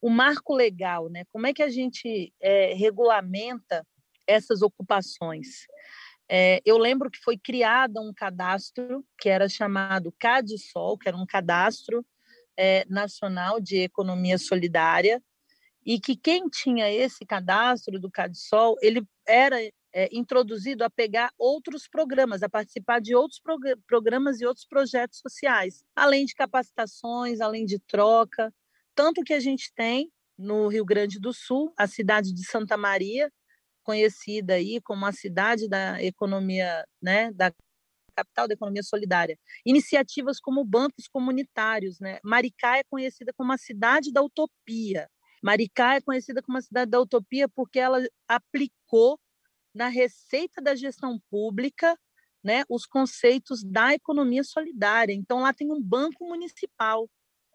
o marco legal, né? Como é que a gente é, regulamenta essas ocupações? É, eu lembro que foi criado um cadastro que era chamado CADSOL, que era um cadastro é, nacional de economia solidária, e que quem tinha esse cadastro do CadSol, ele era é, introduzido a pegar outros programas, a participar de outros programas e outros projetos sociais, além de capacitações, além de troca. Tanto que a gente tem no Rio Grande do Sul, a cidade de Santa Maria, conhecida aí como a cidade da economia, né, da capital da economia solidária. Iniciativas como bancos comunitários, né? Maricá é conhecida como a cidade da utopia. Maricá é conhecida como a cidade da utopia porque ela aplicou na receita da gestão pública né, os conceitos da economia solidária. Então, lá tem um banco municipal.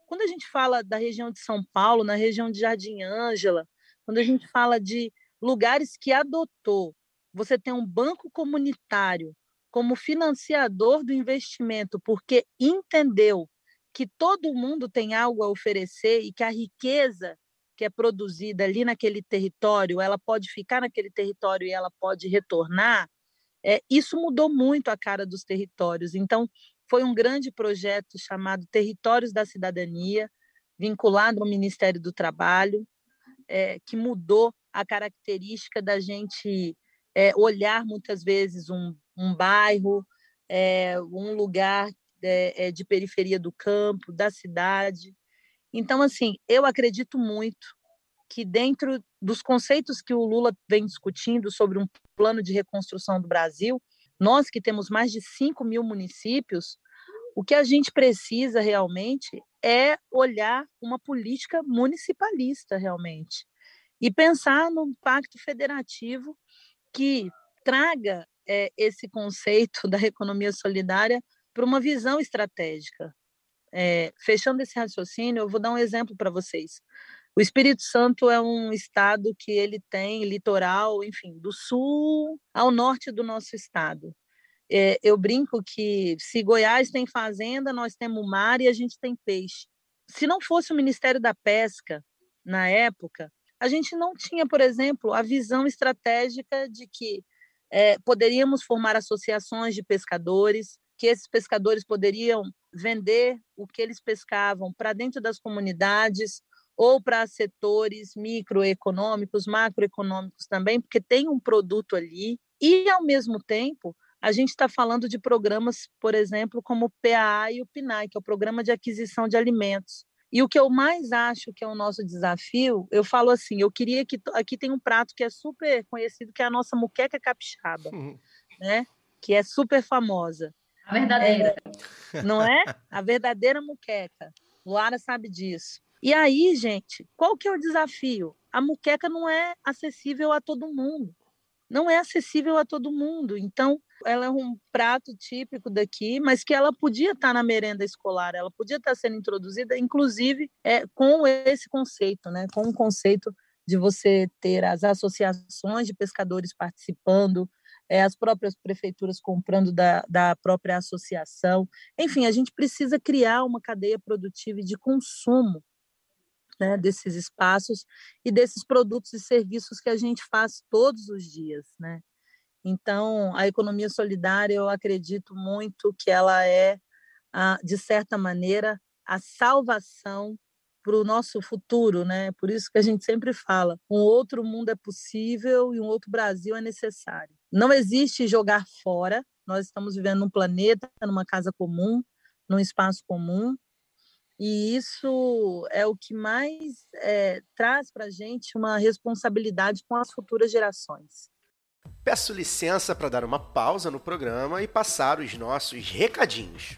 Quando a gente fala da região de São Paulo, na região de Jardim Ângela, quando a gente fala de lugares que adotou, você tem um banco comunitário como financiador do investimento, porque entendeu que todo mundo tem algo a oferecer e que a riqueza que é produzida ali naquele território, ela pode ficar naquele território e ela pode retornar, é, isso mudou muito a cara dos territórios. Então, foi um grande projeto chamado Territórios da Cidadania, vinculado ao Ministério do Trabalho, é, que mudou a característica da gente é, olhar muitas vezes um, um bairro, é, um lugar é, de periferia do campo, da cidade, então, assim, eu acredito muito que dentro dos conceitos que o Lula vem discutindo sobre um plano de reconstrução do Brasil, nós que temos mais de 5 mil municípios, o que a gente precisa realmente é olhar uma política municipalista realmente e pensar num pacto federativo que traga é, esse conceito da economia solidária para uma visão estratégica é, fechando esse raciocínio, eu vou dar um exemplo para vocês. O Espírito Santo é um estado que ele tem litoral, enfim, do sul ao norte do nosso estado. É, eu brinco que se Goiás tem fazenda, nós temos mar e a gente tem peixe. Se não fosse o Ministério da Pesca na época, a gente não tinha, por exemplo, a visão estratégica de que é, poderíamos formar associações de pescadores, que esses pescadores poderiam vender o que eles pescavam para dentro das comunidades ou para setores microeconômicos, macroeconômicos também, porque tem um produto ali. E, ao mesmo tempo, a gente está falando de programas, por exemplo, como o PAA e o PNAE, que é o Programa de Aquisição de Alimentos. E o que eu mais acho que é o nosso desafio, eu falo assim, eu queria que aqui tem um prato que é super conhecido, que é a nossa muqueca capixaba, uhum. né? Que é super famosa. A verdadeira. É, não é? A verdadeira muqueca. Luara sabe disso. E aí, gente, qual que é o desafio? A muqueca não é acessível a todo mundo. Não é acessível a todo mundo. Então, ela é um prato típico daqui, mas que ela podia estar na merenda escolar, ela podia estar sendo introduzida, inclusive, é, com esse conceito, né? com o conceito de você ter as associações de pescadores participando, é, as próprias prefeituras comprando da, da própria associação. Enfim, a gente precisa criar uma cadeia produtiva de consumo né, desses espaços e desses produtos e serviços que a gente faz todos os dias. Né? Então, a economia solidária, eu acredito muito que ela é, de certa maneira, a salvação para o nosso futuro, né? Por isso que a gente sempre fala, um outro mundo é possível e um outro Brasil é necessário. Não existe jogar fora. Nós estamos vivendo num planeta, numa casa comum, num espaço comum, e isso é o que mais é, traz para a gente uma responsabilidade com as futuras gerações. Peço licença para dar uma pausa no programa e passar os nossos recadinhos.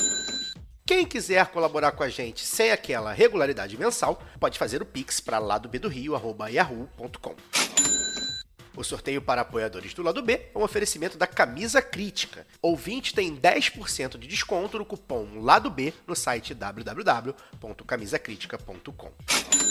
Quem quiser colaborar com a gente sem aquela regularidade mensal, pode fazer o pix para lado B do Rio, yahoo.com. O sorteio para apoiadores do lado B é um oferecimento da Camisa Crítica. Ouvinte tem 10% de desconto no cupom Lado B no site www.camisacritica.com.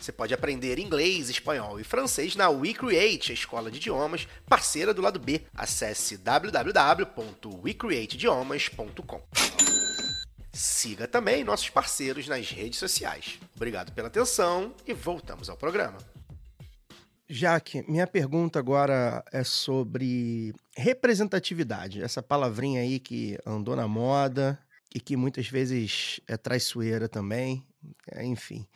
Você pode aprender inglês, espanhol e francês na WeCreate, a escola de idiomas parceira do lado B. Acesse www.wecreateidiomas.com. Siga também nossos parceiros nas redes sociais. Obrigado pela atenção e voltamos ao programa. Jaque, minha pergunta agora é sobre representatividade. Essa palavrinha aí que andou na moda e que muitas vezes é traiçoeira também. Enfim.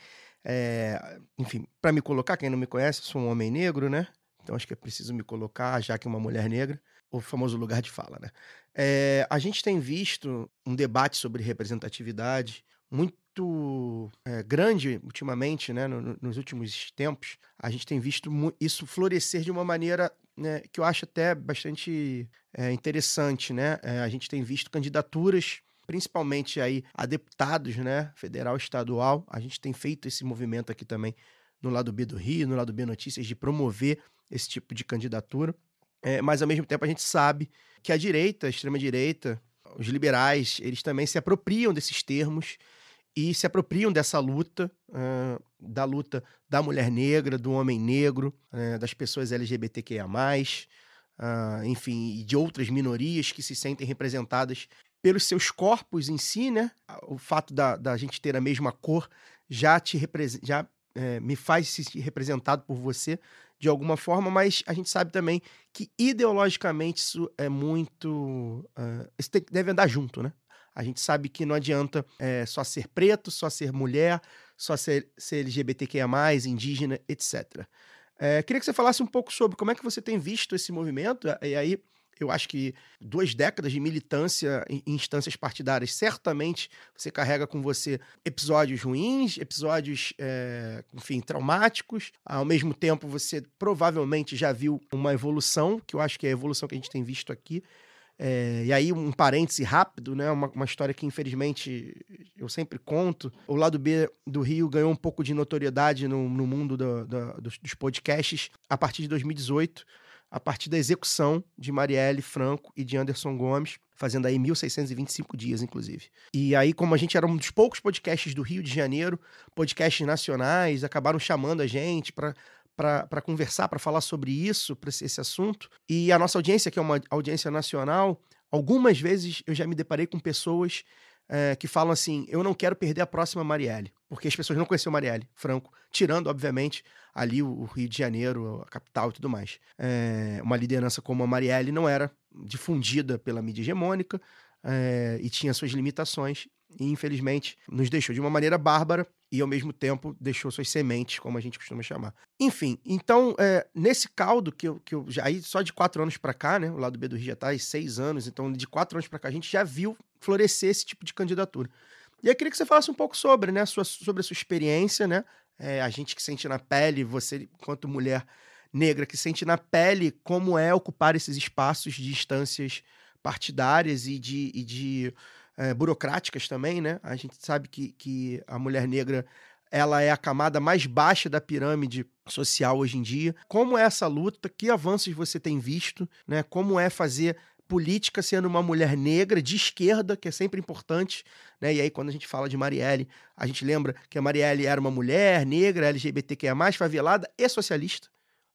É, enfim, para me colocar, quem não me conhece, sou um homem negro, né? Então acho que é preciso me colocar, já que uma mulher negra, o famoso lugar de fala, né? É, a gente tem visto um debate sobre representatividade muito é, grande ultimamente, né? No, no, nos últimos tempos. A gente tem visto isso florescer de uma maneira né, que eu acho até bastante é, interessante, né? A gente tem visto candidaturas principalmente aí a deputados, né, federal, estadual. A gente tem feito esse movimento aqui também no lado B do Rio, no lado B Notícias, de promover esse tipo de candidatura. É, mas ao mesmo tempo a gente sabe que a direita, a extrema-direita, os liberais, eles também se apropriam desses termos e se apropriam dessa luta, uh, da luta da mulher negra, do homem negro, uh, das pessoas LGBTQIA, uh, enfim, e de outras minorias que se sentem representadas pelos seus corpos em si, né? O fato da, da gente ter a mesma cor já te já é, me faz se representado por você de alguma forma, mas a gente sabe também que ideologicamente isso é muito. Uh, isso tem, deve andar junto, né? A gente sabe que não adianta é, só ser preto, só ser mulher, só ser, ser LGBTQIA, indígena, etc. É, queria que você falasse um pouco sobre como é que você tem visto esse movimento, e aí eu acho que duas décadas de militância em instâncias partidárias, certamente você carrega com você episódios ruins, episódios, é, enfim, traumáticos. Ao mesmo tempo, você provavelmente já viu uma evolução, que eu acho que é a evolução que a gente tem visto aqui. É, e aí, um parêntese rápido, né? Uma, uma, história que, infelizmente, eu sempre conto. O lado B do Rio ganhou um pouco de notoriedade no, no mundo do, do, dos, dos podcasts a partir de 2018 a partir da execução de Marielle Franco e de Anderson Gomes, fazendo aí 1.625 dias, inclusive. E aí, como a gente era um dos poucos podcasts do Rio de Janeiro, podcasts nacionais, acabaram chamando a gente para para conversar, para falar sobre isso, para esse, esse assunto. E a nossa audiência, que é uma audiência nacional, algumas vezes eu já me deparei com pessoas é, que falam assim: eu não quero perder a próxima Marielle, porque as pessoas não conheciam Marielle Franco, tirando, obviamente, ali o Rio de Janeiro, a capital e tudo mais. É, uma liderança como a Marielle não era difundida pela mídia hegemônica é, e tinha suas limitações, e infelizmente nos deixou de uma maneira bárbara e ao mesmo tempo deixou suas sementes, como a gente costuma chamar. Enfim, então, é, nesse caldo que eu, que eu já aí só de quatro anos para cá, né? O lado B do Rio já tá aí seis anos, então de quatro anos para cá a gente já viu florescer esse tipo de candidatura. E eu queria que você falasse um pouco sobre, né, sua, sobre a sua experiência, né? É, a gente que sente na pele, você, enquanto mulher negra, que sente na pele como é ocupar esses espaços de instâncias partidárias e de, e de é, burocráticas também, né? A gente sabe que, que a mulher negra ela é a camada mais baixa da pirâmide social hoje em dia. Como é essa luta? Que avanços você tem visto? Né? Como é fazer política sendo uma mulher negra de esquerda, que é sempre importante, né? E aí quando a gente fala de Marielle, a gente lembra que a Marielle era uma mulher negra, LGBTQIA+, favelada e socialista,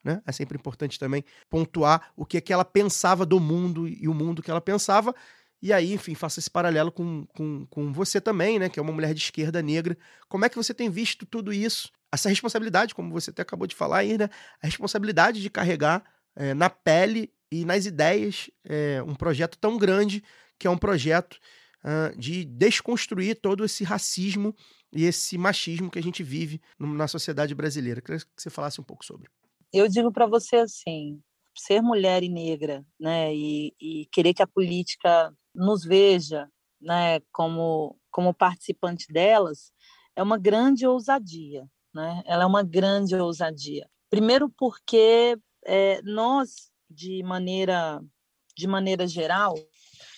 né? É sempre importante também pontuar o que é que ela pensava do mundo e o mundo que ela pensava. E aí, enfim, faça esse paralelo com, com, com você também, né? Que é uma mulher de esquerda negra. Como é que você tem visto tudo isso? Essa responsabilidade, como você até acabou de falar aí, né? A responsabilidade de carregar é, na pele e nas ideias é, um projeto tão grande que é um projeto uh, de desconstruir todo esse racismo e esse machismo que a gente vive na sociedade brasileira. Queria que você falasse um pouco sobre. Eu digo para você assim, ser mulher e negra, né, e, e, querer que a política nos veja, né, como como participante delas, é uma grande ousadia, né? Ela é uma grande ousadia. Primeiro porque é, nós de maneira de maneira geral,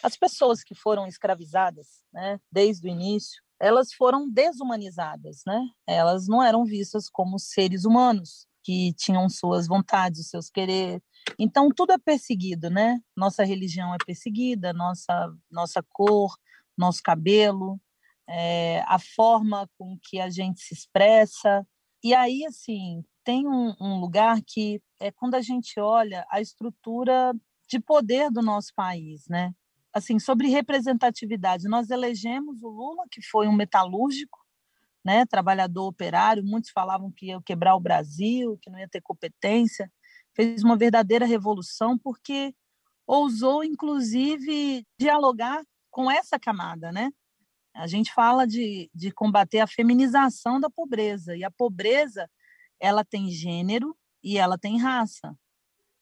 as pessoas que foram escravizadas, né, desde o início, elas foram desumanizadas, né? Elas não eram vistas como seres humanos que tinham suas vontades, seus querer. Então tudo é perseguido, né? Nossa religião é perseguida, nossa nossa cor, nosso cabelo, é, a forma com que a gente se expressa. E aí, assim, tem um, um lugar que é quando a gente olha a estrutura de poder do nosso país, né? Assim, sobre representatividade, nós elegemos o Lula, que foi um metalúrgico, né, trabalhador operário, muitos falavam que ia quebrar o Brasil, que não ia ter competência, fez uma verdadeira revolução porque ousou inclusive dialogar com essa camada, né? A gente fala de, de combater a feminização da pobreza e a pobreza ela tem gênero e ela tem raça.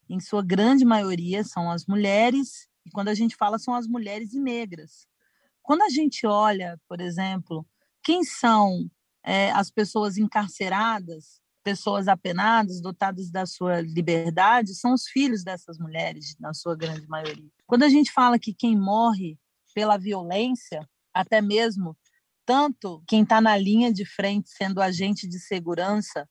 Em sua grande maioria são as mulheres, e quando a gente fala são as mulheres e negras. Quando a gente olha, por exemplo, quem são é, as pessoas encarceradas, pessoas apenadas, dotadas da sua liberdade, são os filhos dessas mulheres, na sua grande maioria. Quando a gente fala que quem morre pela violência, até mesmo tanto quem está na linha de frente sendo agente de segurança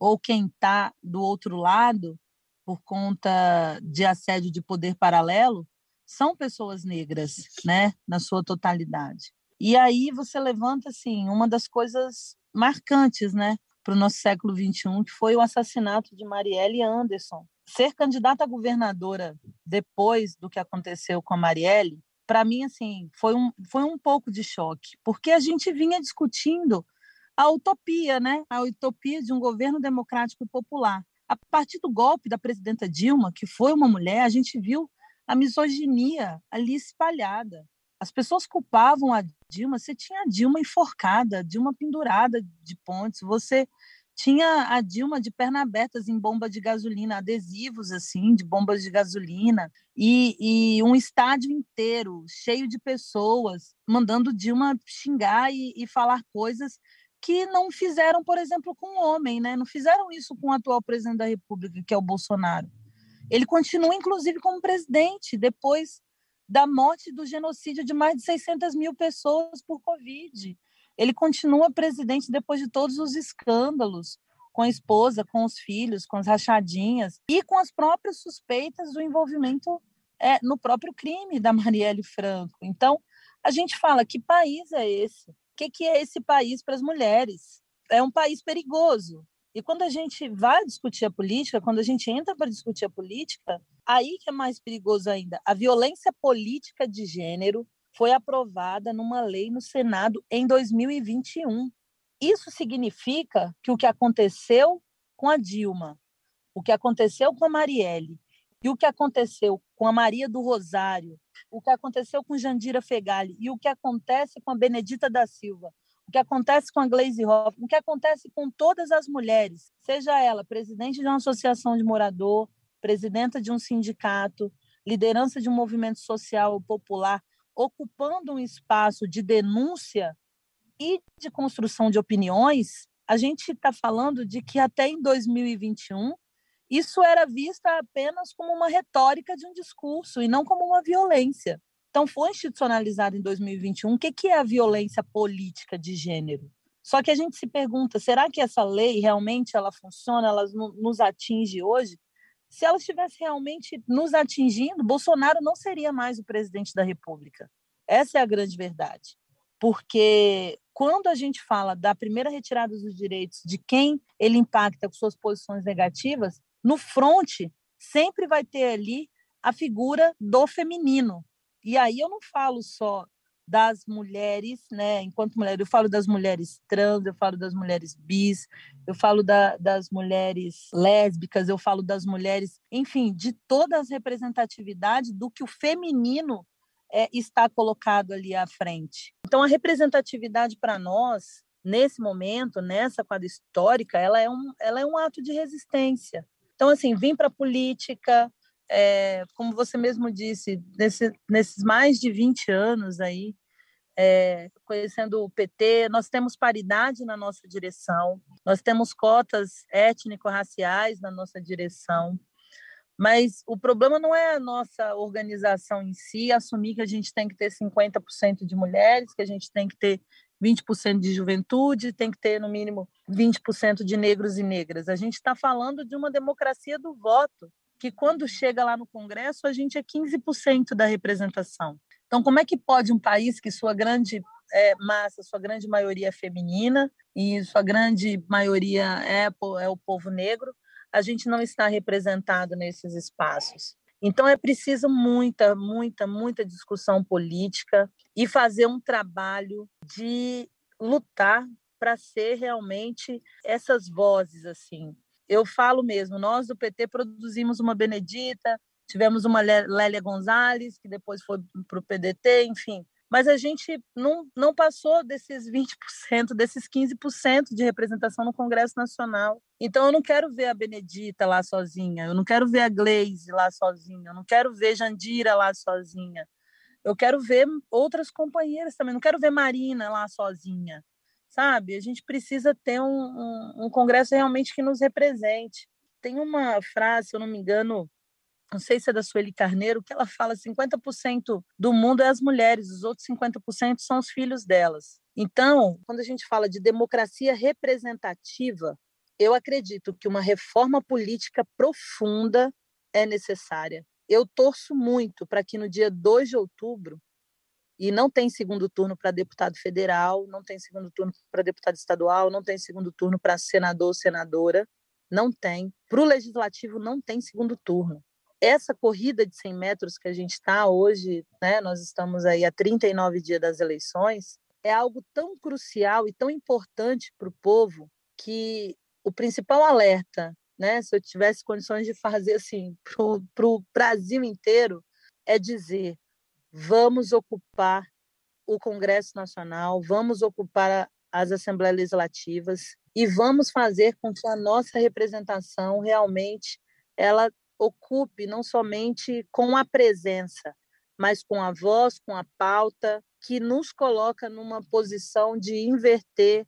ou quem está do outro lado por conta de assédio de poder paralelo são pessoas negras, né, na sua totalidade. E aí você levanta assim uma das coisas marcantes, né, para o nosso século 21, que foi o assassinato de Marielle Anderson. Ser candidata a governadora depois do que aconteceu com a Marielle, para mim assim foi um foi um pouco de choque, porque a gente vinha discutindo a utopia, né? A utopia de um governo democrático e popular. A partir do golpe da presidenta Dilma, que foi uma mulher, a gente viu a misoginia ali espalhada. As pessoas culpavam a Dilma, você tinha a Dilma enforcada, a Dilma pendurada de pontes, você tinha a Dilma de perna abertas em bomba de gasolina, adesivos assim, de bombas de gasolina, e, e um estádio inteiro cheio de pessoas mandando Dilma xingar e, e falar coisas que não fizeram, por exemplo, com o homem, né? Não fizeram isso com o atual presidente da República, que é o Bolsonaro. Ele continua, inclusive, como presidente, depois da morte do genocídio de mais de 600 mil pessoas por Covid. Ele continua presidente depois de todos os escândalos com a esposa, com os filhos, com as rachadinhas e com as próprias suspeitas do envolvimento é, no próprio crime da Marielle Franco. Então, a gente fala: que país é esse? O que, que é esse país para as mulheres? É um país perigoso. E quando a gente vai discutir a política, quando a gente entra para discutir a política, aí que é mais perigoso ainda. A violência política de gênero foi aprovada numa lei no Senado em 2021. Isso significa que o que aconteceu com a Dilma, o que aconteceu com a Marielle e o que aconteceu com a Maria do Rosário, o que aconteceu com Jandira Fegali e o que acontece com a Benedita da Silva, o que acontece com a Glaze Hoffman, o que acontece com todas as mulheres, seja ela presidente de uma associação de morador, presidenta de um sindicato, liderança de um movimento social popular, ocupando um espaço de denúncia e de construção de opiniões, a gente está falando de que até em 2021 isso era visto apenas como uma retórica de um discurso e não como uma violência. Então, foi institucionalizado em 2021 o que é a violência política de gênero. Só que a gente se pergunta, será que essa lei realmente ela funciona, ela nos atinge hoje? Se ela estivesse realmente nos atingindo, Bolsonaro não seria mais o presidente da República. Essa é a grande verdade. Porque quando a gente fala da primeira retirada dos direitos de quem ele impacta com suas posições negativas, no fronte sempre vai ter ali a figura do feminino. E aí eu não falo só das mulheres, né? Enquanto mulher, eu falo das mulheres trans, eu falo das mulheres bis, eu falo da, das mulheres lésbicas, eu falo das mulheres, enfim, de todas as representatividades do que o feminino é, está colocado ali à frente. Então, a representatividade para nós, nesse momento, nessa quadra histórica, ela é um, ela é um ato de resistência. Então, assim, vim para a política, é, como você mesmo disse, nesse, nesses mais de 20 anos aí, é, conhecendo o PT, nós temos paridade na nossa direção, nós temos cotas étnico-raciais na nossa direção, mas o problema não é a nossa organização em si, assumir que a gente tem que ter 50% de mulheres, que a gente tem que ter 20% de juventude, tem que ter no mínimo 20% de negros e negras. A gente está falando de uma democracia do voto que quando chega lá no Congresso, a gente é 15% da representação. Então, como é que pode um país que sua grande é, massa, sua grande maioria é feminina e sua grande maioria é, é o povo negro, a gente não está representado nesses espaços? Então, é preciso muita, muita, muita discussão política e fazer um trabalho de lutar para ser realmente essas vozes assim eu falo mesmo, nós do PT produzimos uma Benedita, tivemos uma Lélia Gonzalez, que depois foi para o PDT, enfim. Mas a gente não, não passou desses 20%, desses 15% de representação no Congresso Nacional. Então, eu não quero ver a Benedita lá sozinha, eu não quero ver a Gleise lá sozinha, eu não quero ver Jandira lá sozinha. Eu quero ver outras companheiras também, não quero ver Marina lá sozinha sabe? A gente precisa ter um, um, um, congresso realmente que nos represente. Tem uma frase, se eu não me engano, não sei se é da Sueli Carneiro, que ela fala 50% do mundo é as mulheres, os outros 50% são os filhos delas. Então, quando a gente fala de democracia representativa, eu acredito que uma reforma política profunda é necessária. Eu torço muito para que no dia 2 de outubro e não tem segundo turno para deputado federal, não tem segundo turno para deputado estadual, não tem segundo turno para senador ou senadora, não tem. Para o legislativo, não tem segundo turno. Essa corrida de 100 metros que a gente está hoje, né, nós estamos aí a 39 dias das eleições, é algo tão crucial e tão importante para o povo que o principal alerta né, se eu tivesse condições de fazer assim para o Brasil inteiro, é dizer: vamos ocupar o Congresso Nacional, vamos ocupar as Assembleias Legislativas e vamos fazer com que a nossa representação realmente ela ocupe não somente com a presença, mas com a voz, com a pauta, que nos coloca numa posição de inverter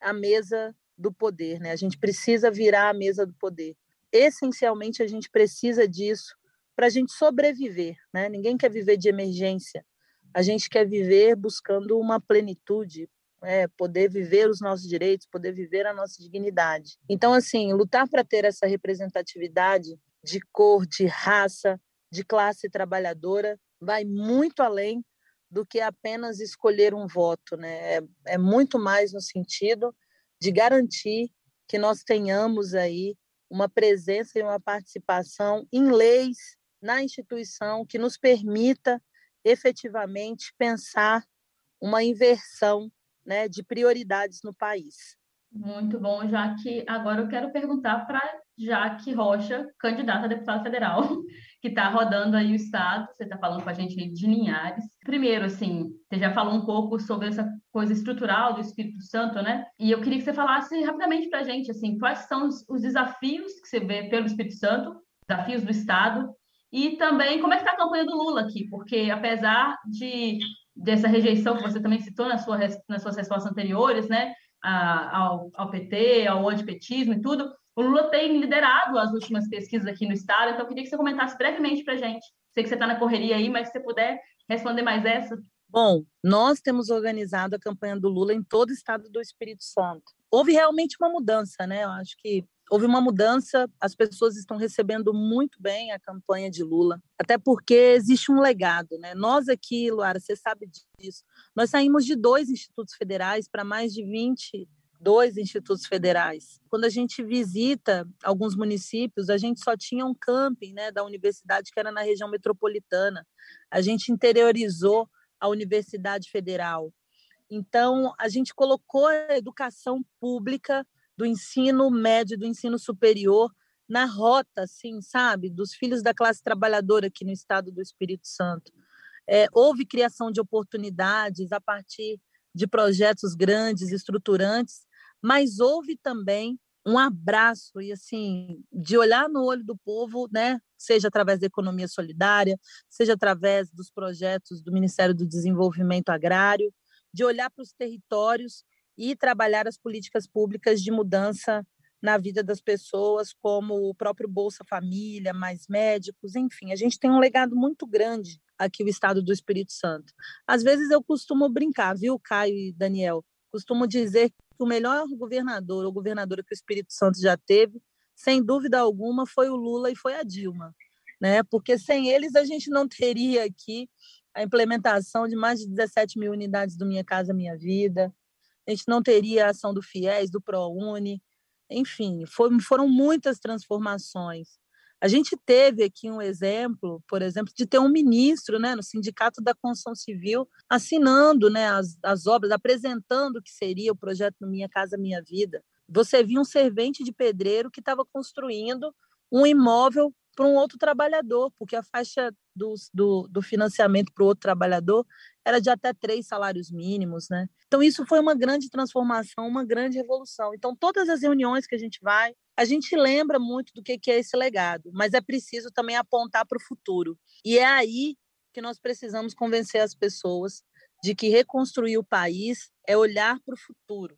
a mesa do poder. Né? A gente precisa virar a mesa do poder. Essencialmente, a gente precisa disso para a gente sobreviver. Né? Ninguém quer viver de emergência. A gente quer viver buscando uma plenitude, é, poder viver os nossos direitos, poder viver a nossa dignidade. Então, assim, lutar para ter essa representatividade de cor, de raça, de classe trabalhadora, vai muito além do que apenas escolher um voto, né? É, é muito mais no sentido de garantir que nós tenhamos aí uma presença e uma participação em leis na instituição que nos permita efetivamente pensar uma inversão né, de prioridades no país. Muito bom, já que agora eu quero perguntar para Jaque Rocha, candidata a deputada federal, que está rodando aí o estado. Você está falando com a gente de Linhares. Primeiro, assim, você já falou um pouco sobre essa coisa estrutural do Espírito Santo, né? E eu queria que você falasse rapidamente para a gente, assim, quais são os, os desafios que você vê pelo Espírito Santo, desafios do estado, e também como é que está a campanha do Lula aqui, porque apesar de dessa rejeição que você também citou na sua, nas suas respostas anteriores, né? A, ao, ao PT, ao antipetismo e tudo, o Lula tem liderado as últimas pesquisas aqui no estado, então eu queria que você comentasse brevemente para a gente. Sei que você está na correria aí, mas se você puder responder mais essa. Bom, nós temos organizado a campanha do Lula em todo o estado do Espírito Santo. Houve realmente uma mudança, né? Eu acho que houve uma mudança, as pessoas estão recebendo muito bem a campanha de Lula, até porque existe um legado, né? Nós aqui, Luara, você sabe disso, nós saímos de dois institutos federais para mais de 20 dois institutos federais. Quando a gente visita alguns municípios, a gente só tinha um camping né, da universidade que era na região metropolitana. A gente interiorizou a Universidade Federal. Então, a gente colocou a educação pública do ensino médio, do ensino superior, na rota, assim, sabe, dos filhos da classe trabalhadora aqui no estado do Espírito Santo. É, houve criação de oportunidades a partir de projetos grandes, estruturantes, mas houve também um abraço e assim de olhar no olho do povo, né? Seja através da economia solidária, seja através dos projetos do Ministério do Desenvolvimento Agrário, de olhar para os territórios e trabalhar as políticas públicas de mudança na vida das pessoas, como o próprio Bolsa Família, mais médicos, enfim, a gente tem um legado muito grande aqui o estado do Espírito Santo. Às vezes eu costumo brincar, viu, Caio e Daniel? Costumo dizer que o melhor governador ou governadora que o Espírito Santo já teve, sem dúvida alguma, foi o Lula e foi a Dilma, né? Porque sem eles a gente não teria aqui a implementação de mais de 17 mil unidades do Minha Casa Minha Vida, a gente não teria a ação do FIES, do ProUni, enfim, foi, foram muitas transformações. A gente teve aqui um exemplo, por exemplo, de ter um ministro né, no Sindicato da Construção Civil assinando né, as, as obras, apresentando o que seria o projeto Minha Casa Minha Vida. Você viu um servente de pedreiro que estava construindo um imóvel para um outro trabalhador, porque a faixa do, do, do financiamento para o outro trabalhador era de até três salários mínimos, né? Então isso foi uma grande transformação, uma grande revolução. Então todas as reuniões que a gente vai, a gente lembra muito do que é esse legado, mas é preciso também apontar para o futuro. E é aí que nós precisamos convencer as pessoas de que reconstruir o país é olhar para o futuro.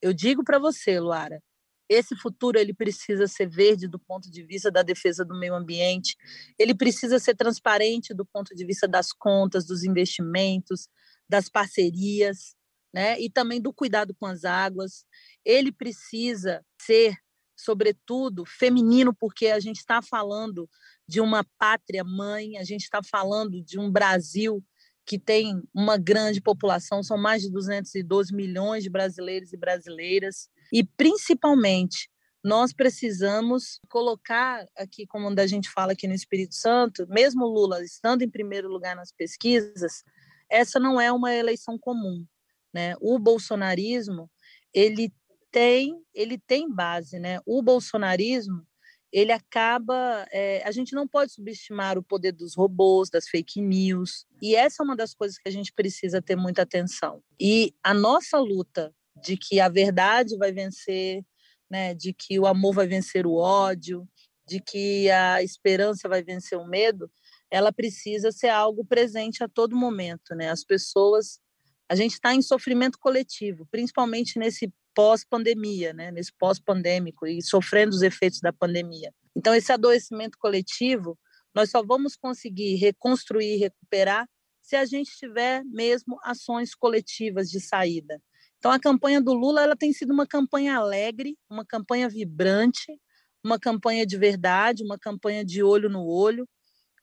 Eu digo para você, Luara, esse futuro ele precisa ser verde do ponto de vista da defesa do meio ambiente, ele precisa ser transparente do ponto de vista das contas, dos investimentos, das parcerias, né? E também do cuidado com as águas. Ele precisa ser, sobretudo, feminino, porque a gente está falando de uma pátria mãe, a gente está falando de um Brasil que tem uma grande população, são mais de 212 milhões de brasileiros e brasileiras, e principalmente nós precisamos colocar aqui, como a gente fala aqui no Espírito Santo, mesmo Lula estando em primeiro lugar nas pesquisas, essa não é uma eleição comum, né? O bolsonarismo, ele tem, ele tem base, né? O bolsonarismo, ele acaba. É, a gente não pode subestimar o poder dos robôs, das fake news, e essa é uma das coisas que a gente precisa ter muita atenção. E a nossa luta de que a verdade vai vencer, né, de que o amor vai vencer o ódio, de que a esperança vai vencer o medo, ela precisa ser algo presente a todo momento, né? As pessoas, a gente está em sofrimento coletivo, principalmente nesse pós-pandemia, né? Nesse pós-pandêmico e sofrendo os efeitos da pandemia. Então esse adoecimento coletivo, nós só vamos conseguir reconstruir, recuperar se a gente tiver mesmo ações coletivas de saída. Então a campanha do Lula, ela tem sido uma campanha alegre, uma campanha vibrante, uma campanha de verdade, uma campanha de olho no olho,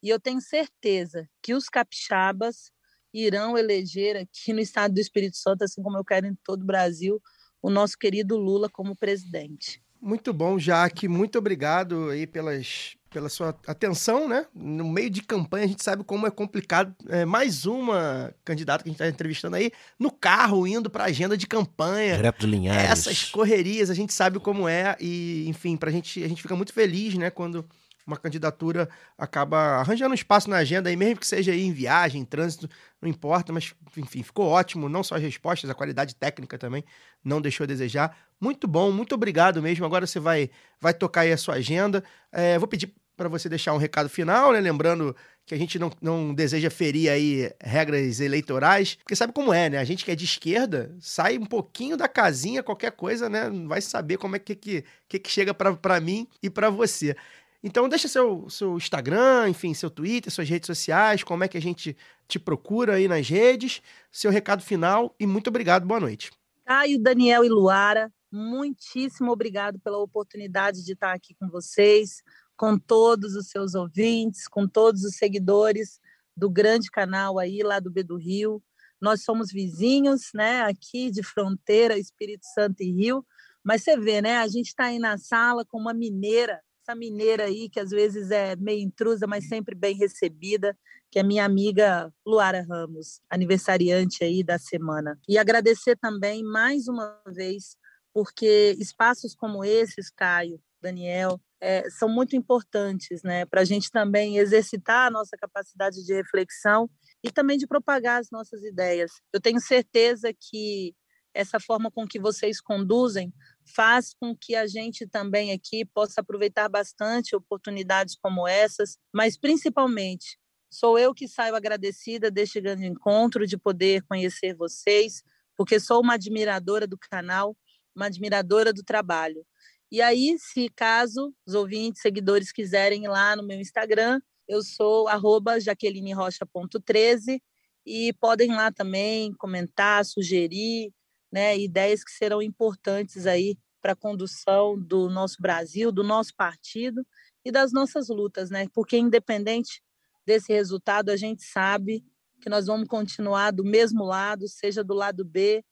e eu tenho certeza que os capixabas irão eleger aqui no estado do Espírito Santo, assim como eu quero em todo o Brasil, o nosso querido Lula como presidente. Muito bom, Jaque. Muito obrigado aí pelas, pela sua atenção, né? No meio de campanha, a gente sabe como é complicado. É, mais uma candidata que a gente está entrevistando aí, no carro, indo para a agenda de campanha. Direto de Linhares. Essas correrias, a gente sabe como é. E, enfim, pra gente, a gente fica muito feliz, né? Quando uma candidatura acaba arranjando um espaço na agenda, aí, mesmo que seja aí em viagem, em trânsito, não importa, mas enfim, ficou ótimo, não só as respostas, a qualidade técnica também não deixou a desejar. Muito bom, muito obrigado mesmo. Agora você vai, vai tocar aí a sua agenda. É, vou pedir para você deixar um recado final, né? Lembrando que a gente não, não deseja ferir aí regras eleitorais, porque sabe como é, né? A gente que é de esquerda sai um pouquinho da casinha, qualquer coisa, né? Não vai saber como é que, que, que chega para mim e para você. Então deixa seu, seu Instagram, enfim, seu Twitter, suas redes sociais, como é que a gente te procura aí nas redes, seu recado final e muito obrigado, boa noite. Caio, Daniel e Luara, muitíssimo obrigado pela oportunidade de estar aqui com vocês, com todos os seus ouvintes, com todos os seguidores do grande canal aí lá do B do Rio. Nós somos vizinhos, né, aqui de fronteira, Espírito Santo e Rio, mas você vê, né, a gente está aí na sala com uma mineira essa mineira aí, que às vezes é meio intrusa, mas sempre bem recebida, que é minha amiga Luara Ramos, aniversariante aí da semana. E agradecer também, mais uma vez, porque espaços como esses, Caio, Daniel, é, são muito importantes né, para a gente também exercitar a nossa capacidade de reflexão e também de propagar as nossas ideias. Eu tenho certeza que essa forma com que vocês conduzem faz com que a gente também aqui possa aproveitar bastante oportunidades como essas, mas principalmente sou eu que saio agradecida deste grande encontro, de poder conhecer vocês, porque sou uma admiradora do canal, uma admiradora do trabalho. E aí, se caso os ouvintes, seguidores quiserem ir lá no meu Instagram, eu sou arroba jaquelinerocha.13 e podem lá também comentar, sugerir, né, ideias que serão importantes aí para a condução do nosso Brasil, do nosso partido e das nossas lutas, né? Porque independente desse resultado, a gente sabe que nós vamos continuar do mesmo lado, seja do lado B,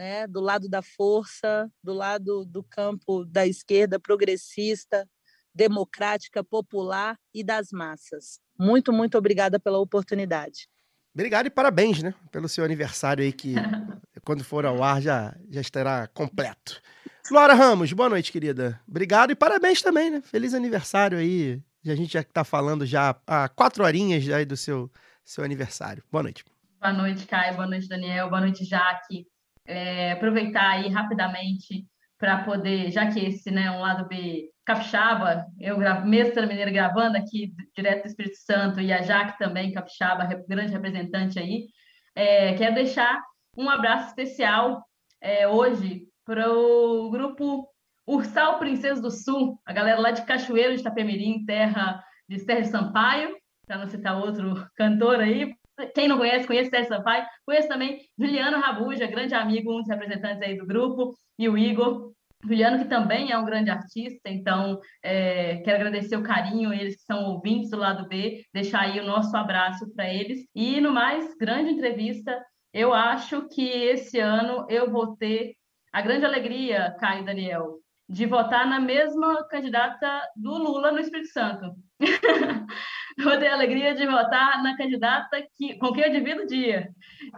né, do lado da força, do lado do campo da esquerda progressista, democrática, popular e das massas. Muito, muito obrigada pela oportunidade. Obrigado e parabéns, né? Pelo seu aniversário aí, que quando for ao ar já, já estará completo. Laura Ramos, boa noite, querida. Obrigado e parabéns também, né? Feliz aniversário aí. A gente já está falando já há quatro horinhas aí do seu, seu aniversário. Boa noite. Boa noite, Caio. Boa noite, Daniel. Boa noite, Jaque. É, aproveitar aí rapidamente para poder, já que esse né, um lado B capixaba, eu sendo mineiro gravando aqui direto do Espírito Santo e a Jaque também, capixaba, grande representante aí, é, quero deixar um abraço especial é, hoje para o grupo Ursal Princesa do Sul, a galera lá de Cachoeiro de Itapemirim, terra de Sérgio Sampaio, para não citar outro cantor aí. Quem não conhece, conhece Sérgio Sampaio. Conheço também Juliano Rabuja, grande amigo, um dos representantes aí do grupo, e o Igor, Juliano, que também é um grande artista, então é, quero agradecer o carinho, eles que são ouvintes do lado B, deixar aí o nosso abraço para eles. E no mais, grande entrevista. Eu acho que esse ano eu vou ter a grande alegria, Caio Daniel, de votar na mesma candidata do Lula no Espírito Santo. Vou ter a alegria de votar na candidata que, com quem eu divido o dia.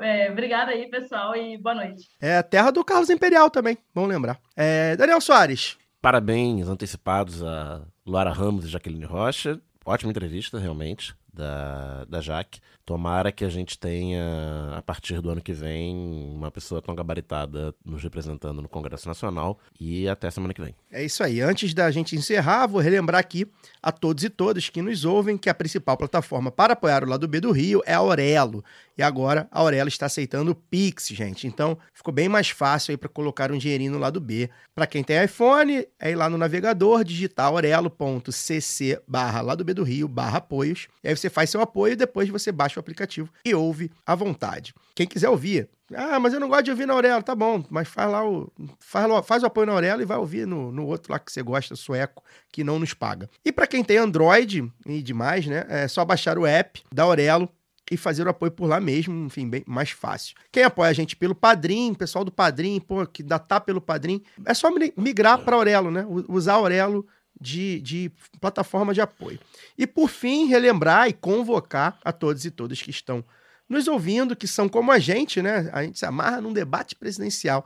É, obrigada aí, pessoal, e boa noite. É terra do Carlos Imperial também, vamos lembrar. É, Daniel Soares, parabéns antecipados a Luara Ramos e Jaqueline Rocha. Ótima entrevista, realmente, da, da Jaque. Tomara que a gente tenha, a partir do ano que vem, uma pessoa tão gabaritada nos representando no Congresso Nacional. E até semana que vem. É isso aí. Antes da gente encerrar, vou relembrar aqui a todos e todas que nos ouvem que a principal plataforma para apoiar o lado B do Rio é a Aurelo. E agora a Aurelo está aceitando o Pix, gente. Então ficou bem mais fácil aí para colocar um dinheirinho no lado B. Para quem tem iPhone, é ir lá no navegador, digitar aurelo.cc barra lado B do Rio barra apoios. E aí você faz seu apoio e depois você baixa aplicativo e ouve à vontade. Quem quiser ouvir, ah, mas eu não gosto de ouvir na Aurelo, tá bom, mas faz lá o. Faz, lá- faz o apoio na Aurelo e vai ouvir no, no outro lá que você gosta, sueco, que não nos paga. E para quem tem Android e demais, né? É só baixar o app da Aurelo e fazer o apoio por lá mesmo, enfim, bem mais fácil. Quem apoia a gente pelo Padrim, pessoal do Padrim, pô, que dá tá pelo Padrim, é só mi- migrar para Aurelo, né? Usar Aurelo de, de plataforma de apoio. E por fim, relembrar e convocar a todos e todas que estão nos ouvindo, que são como a gente, né? A gente se amarra num debate presidencial.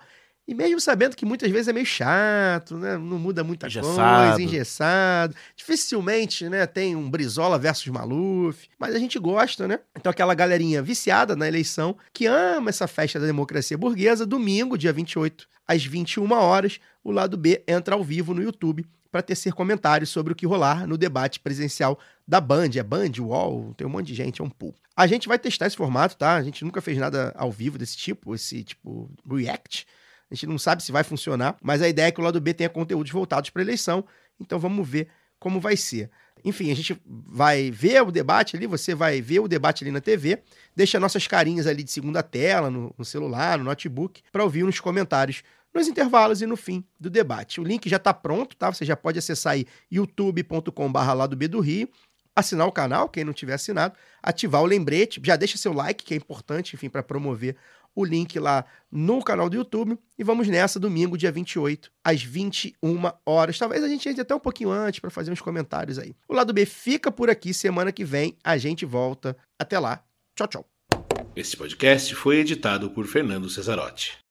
E mesmo sabendo que muitas vezes é meio chato, né? Não muda muita Engessado. coisa, engessado. Dificilmente, né? Tem um Brizola versus Maluf. Mas a gente gosta, né? Então aquela galerinha viciada na eleição, que ama essa festa da democracia burguesa, domingo, dia 28, às 21 horas, o lado B entra ao vivo no YouTube para tecer comentários sobre o que rolar no debate presidencial da Band. É Band, UOL, tem um monte de gente, é um pool. A gente vai testar esse formato, tá? A gente nunca fez nada ao vivo desse tipo, esse tipo react. A gente não sabe se vai funcionar, mas a ideia é que o lado B tenha conteúdos voltados para eleição. Então vamos ver como vai ser. Enfim, a gente vai ver o debate ali, você vai ver o debate ali na TV, deixa nossas carinhas ali de segunda tela, no, no celular, no notebook, para ouvir nos comentários nos intervalos e no fim do debate. O link já está pronto, tá? Você já pode acessar aí youtube.com.br lado B do Rio, assinar o canal, quem não tiver assinado, ativar o lembrete, já deixa seu like, que é importante, enfim, para promover o link lá no canal do YouTube. E vamos nessa, domingo, dia 28, às 21 horas. Talvez a gente entre até um pouquinho antes para fazer uns comentários aí. O lado B fica por aqui, semana que vem a gente volta. Até lá. Tchau, tchau. Esse podcast foi editado por Fernando Cesarotti.